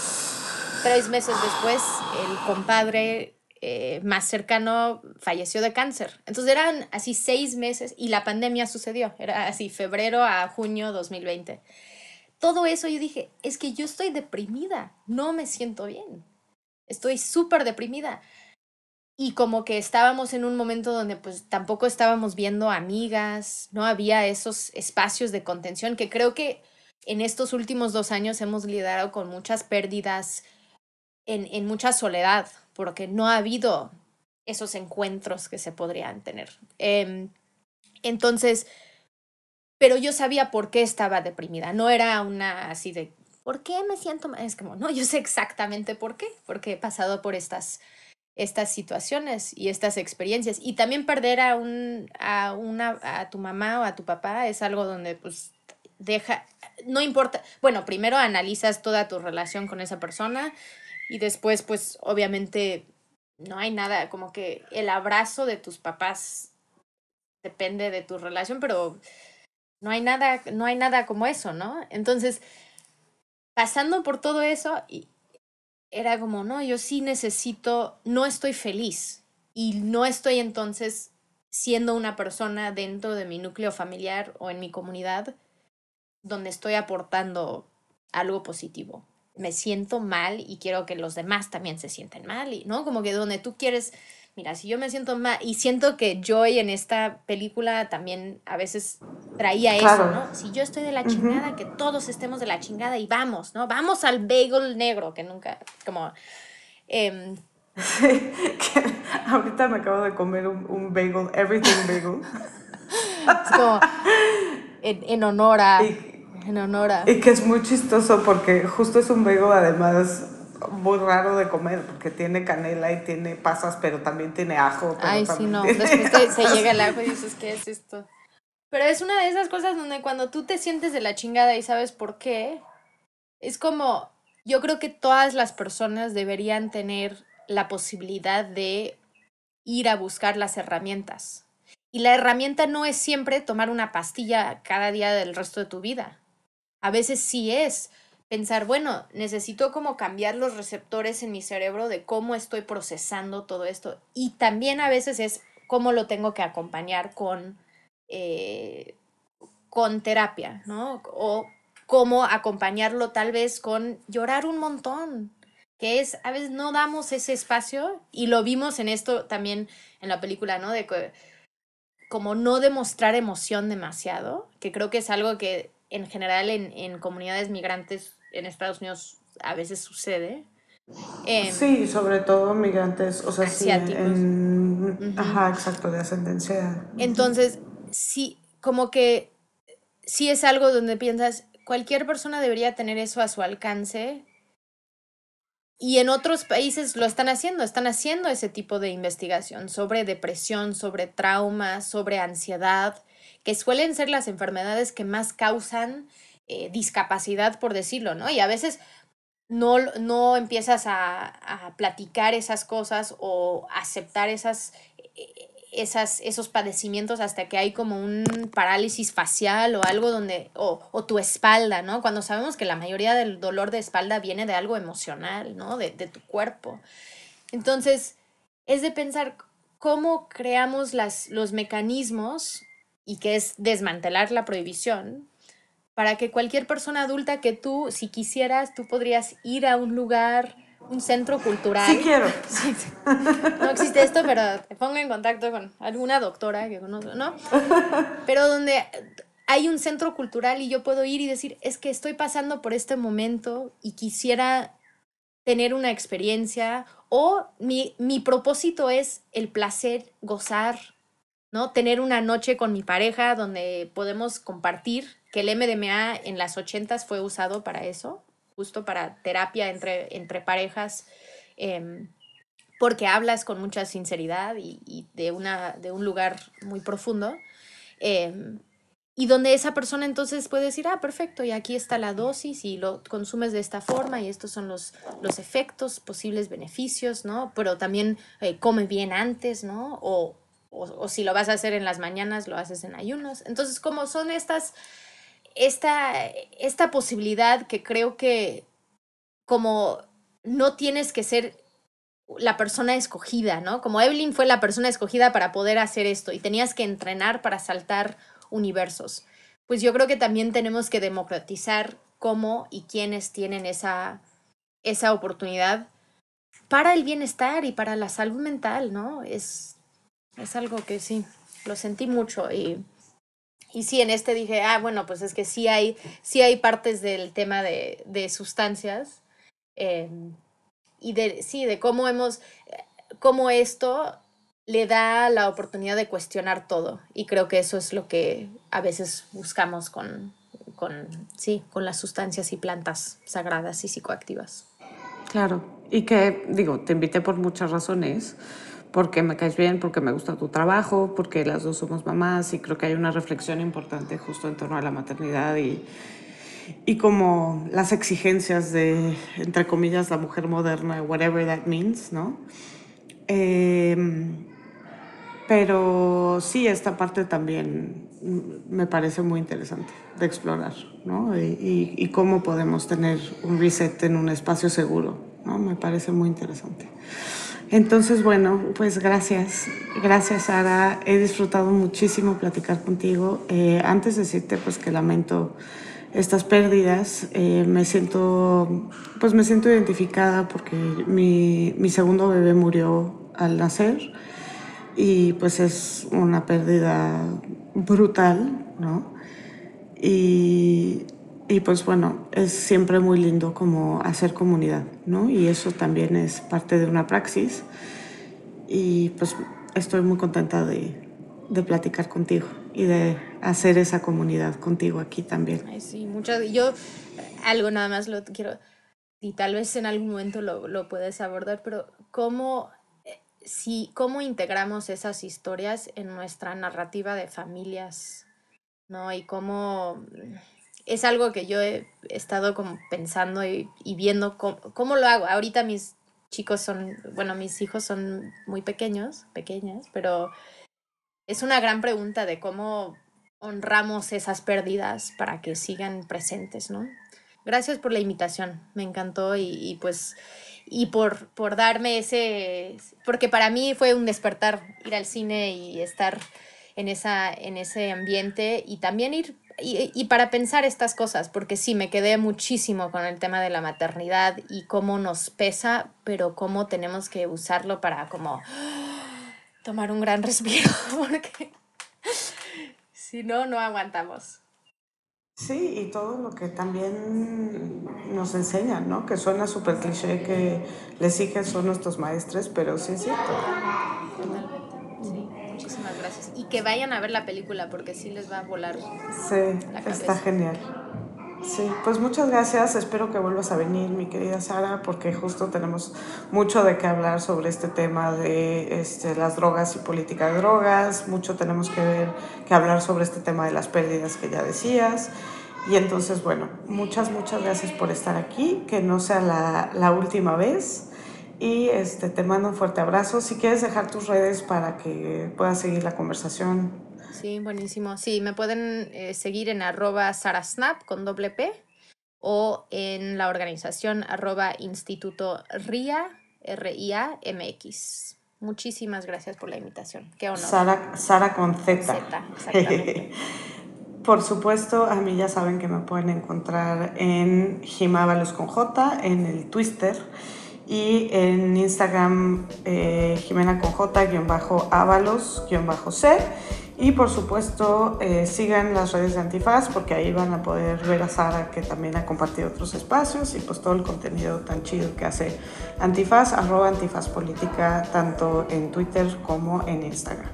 tres meses después el compadre eh, más cercano falleció de cáncer. Entonces eran así seis meses y la pandemia sucedió. Era así febrero a junio 2020. Todo eso yo dije, es que yo estoy deprimida, no me siento bien. Estoy súper deprimida y como que estábamos en un momento donde pues tampoco estábamos viendo amigas, no había esos espacios de contención que creo que en estos últimos dos años hemos lidiado con muchas pérdidas, en, en mucha soledad, porque no ha habido esos encuentros que se podrían tener. Em, entonces, pero yo sabía por qué estaba deprimida, no era una así de, ¿por qué me siento mal? Es como, no, yo sé exactamente por qué, porque he pasado por estas estas situaciones y estas experiencias. Y también perder a, un, a, una, a tu mamá o a tu papá es algo donde pues deja, no importa, bueno, primero analizas toda tu relación con esa persona y después pues obviamente no hay nada, como que el abrazo de tus papás depende de tu relación, pero no hay nada, no hay nada como eso, ¿no? Entonces, pasando por todo eso, y, era como, no, yo sí necesito, no estoy feliz y no estoy entonces siendo una persona dentro de mi núcleo familiar o en mi comunidad donde estoy aportando algo positivo. Me siento mal y quiero que los demás también se sienten mal, y, ¿no? Como que donde tú quieres mira, si yo me siento mal, y siento que Joy en esta película también a veces traía eso, ¿no? Si yo estoy de la chingada, que todos estemos de la chingada y vamos, ¿no? Vamos al bagel negro, que nunca, como... Eh, ahorita me acabo de comer un, un bagel, everything bagel. es como en, en honor a... en honor a... Y que es muy chistoso porque justo es un bagel además muy raro de comer porque tiene canela y tiene pasas, pero también tiene ajo. Ay, sí, no. Después se llega el ajo y dices, ¿qué es esto? Pero es una de esas cosas donde cuando tú te sientes de la chingada y sabes por qué, es como, yo creo que todas las personas deberían tener la posibilidad de ir a buscar las herramientas. Y la herramienta no es siempre tomar una pastilla cada día del resto de tu vida. A veces sí es pensar, bueno, necesito como cambiar los receptores en mi cerebro de cómo estoy procesando todo esto. Y también a veces es cómo lo tengo que acompañar con, eh, con terapia, ¿no? O cómo acompañarlo tal vez con llorar un montón, que es, a veces no damos ese espacio y lo vimos en esto también en la película, ¿no? De como no demostrar emoción demasiado, que creo que es algo que en general en, en comunidades migrantes en Estados Unidos a veces sucede. Em, sí, sobre todo migrantes, o sea, sí, en, ajá, exacto, de ascendencia. Entonces, sí, como que sí es algo donde piensas, cualquier persona debería tener eso a su alcance y en otros países lo están haciendo, están haciendo ese tipo de investigación sobre depresión, sobre trauma, sobre ansiedad, que suelen ser las enfermedades que más causan eh, discapacidad, por decirlo, ¿no? Y a veces no, no empiezas a, a, platicar esas cosas o aceptar esas, eh, esas, esos padecimientos hasta que hay como un parálisis facial o algo donde, o, o, tu espalda, ¿no? Cuando sabemos que la mayoría del dolor de espalda viene de algo emocional, ¿no? De, de tu cuerpo. Entonces, es de pensar cómo creamos las, los mecanismos y que es desmantelar la prohibición para que cualquier persona adulta que tú, si quisieras, tú podrías ir a un lugar, un centro cultural. Sí quiero. No existe esto, pero te pongo en contacto con alguna doctora que conozco, ¿no? Pero donde hay un centro cultural y yo puedo ir y decir, es que estoy pasando por este momento y quisiera tener una experiencia o mi, mi propósito es el placer, gozar, ¿no? Tener una noche con mi pareja donde podemos compartir que el MDMA en las 80 fue usado para eso, justo para terapia entre, entre parejas, eh, porque hablas con mucha sinceridad y, de, una, de un lugar muy profundo. Eh, y donde esa persona entonces puede decir, ah, perfecto, y aquí está la dosis y lo consumes de esta forma y estos son los, los efectos, posibles beneficios, ¿no? Pero también eh, come bien antes, ¿no? O, o, o, si lo vas a hacer en las mañanas, lo haces en ayunos. Entonces, como son estas esta, esta posibilidad que creo que como no tienes que ser la persona escogida, ¿no? Como Evelyn fue la persona escogida para poder hacer esto y tenías que entrenar para saltar universos. Pues yo creo que también tenemos que democratizar cómo y quiénes tienen esa, esa oportunidad para el bienestar y para la salud mental, ¿no? Es, es algo que sí, lo sentí mucho y y sí, en este dije, ah, bueno, pues es que sí hay, sí hay partes del tema de, de sustancias eh, y de, sí, de cómo hemos, cómo esto le da la oportunidad de cuestionar todo. Y creo que eso es lo que a veces buscamos con, con, sí, con las sustancias y plantas sagradas y psicoactivas. Claro, y que, digo, te invité por muchas razones porque me caes bien, porque me gusta tu trabajo, porque las dos somos mamás y creo que hay una reflexión importante justo en torno a la maternidad y, y como las exigencias de, entre comillas, la mujer moderna, whatever that means, ¿no? Eh, pero sí, esta parte también me parece muy interesante de explorar, ¿no? Y, y, y, cómo podemos tener un reset en un espacio seguro, ¿no? Me parece muy interesante. Entonces, bueno, pues gracias. Gracias, Sara. He disfrutado muchísimo platicar contigo. Eh, antes de decirte pues que lamento estas pérdidas, eh, me siento, pues me siento identificada porque mi, mi segundo bebé murió al nacer y pues es una pérdida brutal, ¿no? Y y pues bueno, es siempre muy lindo como hacer comunidad, ¿no? Y eso también es parte de una praxis. Y pues estoy muy contenta de, de platicar contigo y de hacer esa comunidad contigo aquí también. Ay, sí, muchas. Yo algo nada más lo quiero, y tal vez en algún momento lo, lo puedes abordar, pero ¿cómo, si, ¿cómo integramos esas historias en nuestra narrativa de familias? ¿No? Y cómo es algo que yo he estado como pensando y, y viendo cómo, cómo, lo hago. Ahorita mis chicos son, bueno, mis hijos son muy pequeños, pequeñas, pero es una gran pregunta de cómo honramos esas pérdidas para que sigan presentes, ¿no? Gracias por la invitación, me encantó y, y pues y por, por darme ese, porque para mí fue un despertar ir al cine y estar en, esa, en ese ambiente y también ir y, y, para pensar estas cosas, porque sí, me quedé muchísimo con el tema de la maternidad y cómo nos pesa, pero cómo tenemos que usarlo para como tomar un gran respiro, porque si no, no aguantamos. Sí, y todo lo que también nos enseñan, ¿no? Que suena súper cliché que les hijas son nuestros maestres, pero sí es cierto. Y que vayan a ver la película porque sí les va a volar. Sí, la está genial. Sí, pues muchas gracias. Espero que vuelvas a venir, mi querida Sara, porque justo tenemos mucho de qué hablar sobre este tema de este, las drogas y política de drogas. Mucho tenemos que ver, que hablar sobre este tema de las pérdidas que ya decías. Y entonces, bueno, muchas, muchas gracias por estar aquí. Que no sea la, la última vez. Y este, te mando un fuerte abrazo. Si quieres dejar tus redes para que puedas seguir la conversación Sí, buenísimo. Sí, me pueden eh, seguir en arroba sarasnap con doble P o en la organización arroba instituto RIA, R-I-A, M-X. Muchísimas gracias por la invitación. Qué honor. Sara, Sara con Z. Z, exactamente. Por supuesto, a mí ya saben que me pueden encontrar en Jimábalos con J, en el Twister y en Instagram eh, Jimena con J-Ábalos-C y por supuesto, eh, sigan las redes de Antifaz porque ahí van a poder ver a Sara que también ha compartido otros espacios y pues todo el contenido tan chido que hace Antifaz, arroba Antifaz Política, tanto en Twitter como en Instagram.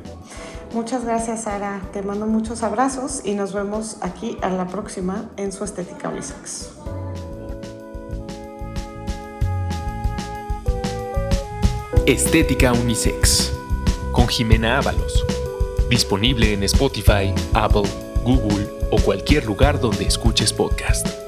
Muchas gracias Sara, te mando muchos abrazos y nos vemos aquí a la próxima en su Estética Unisex. Estética Unisex con Jimena Ábalos Disponible en Spotify, Apple, Google o cualquier lugar donde escuches podcast.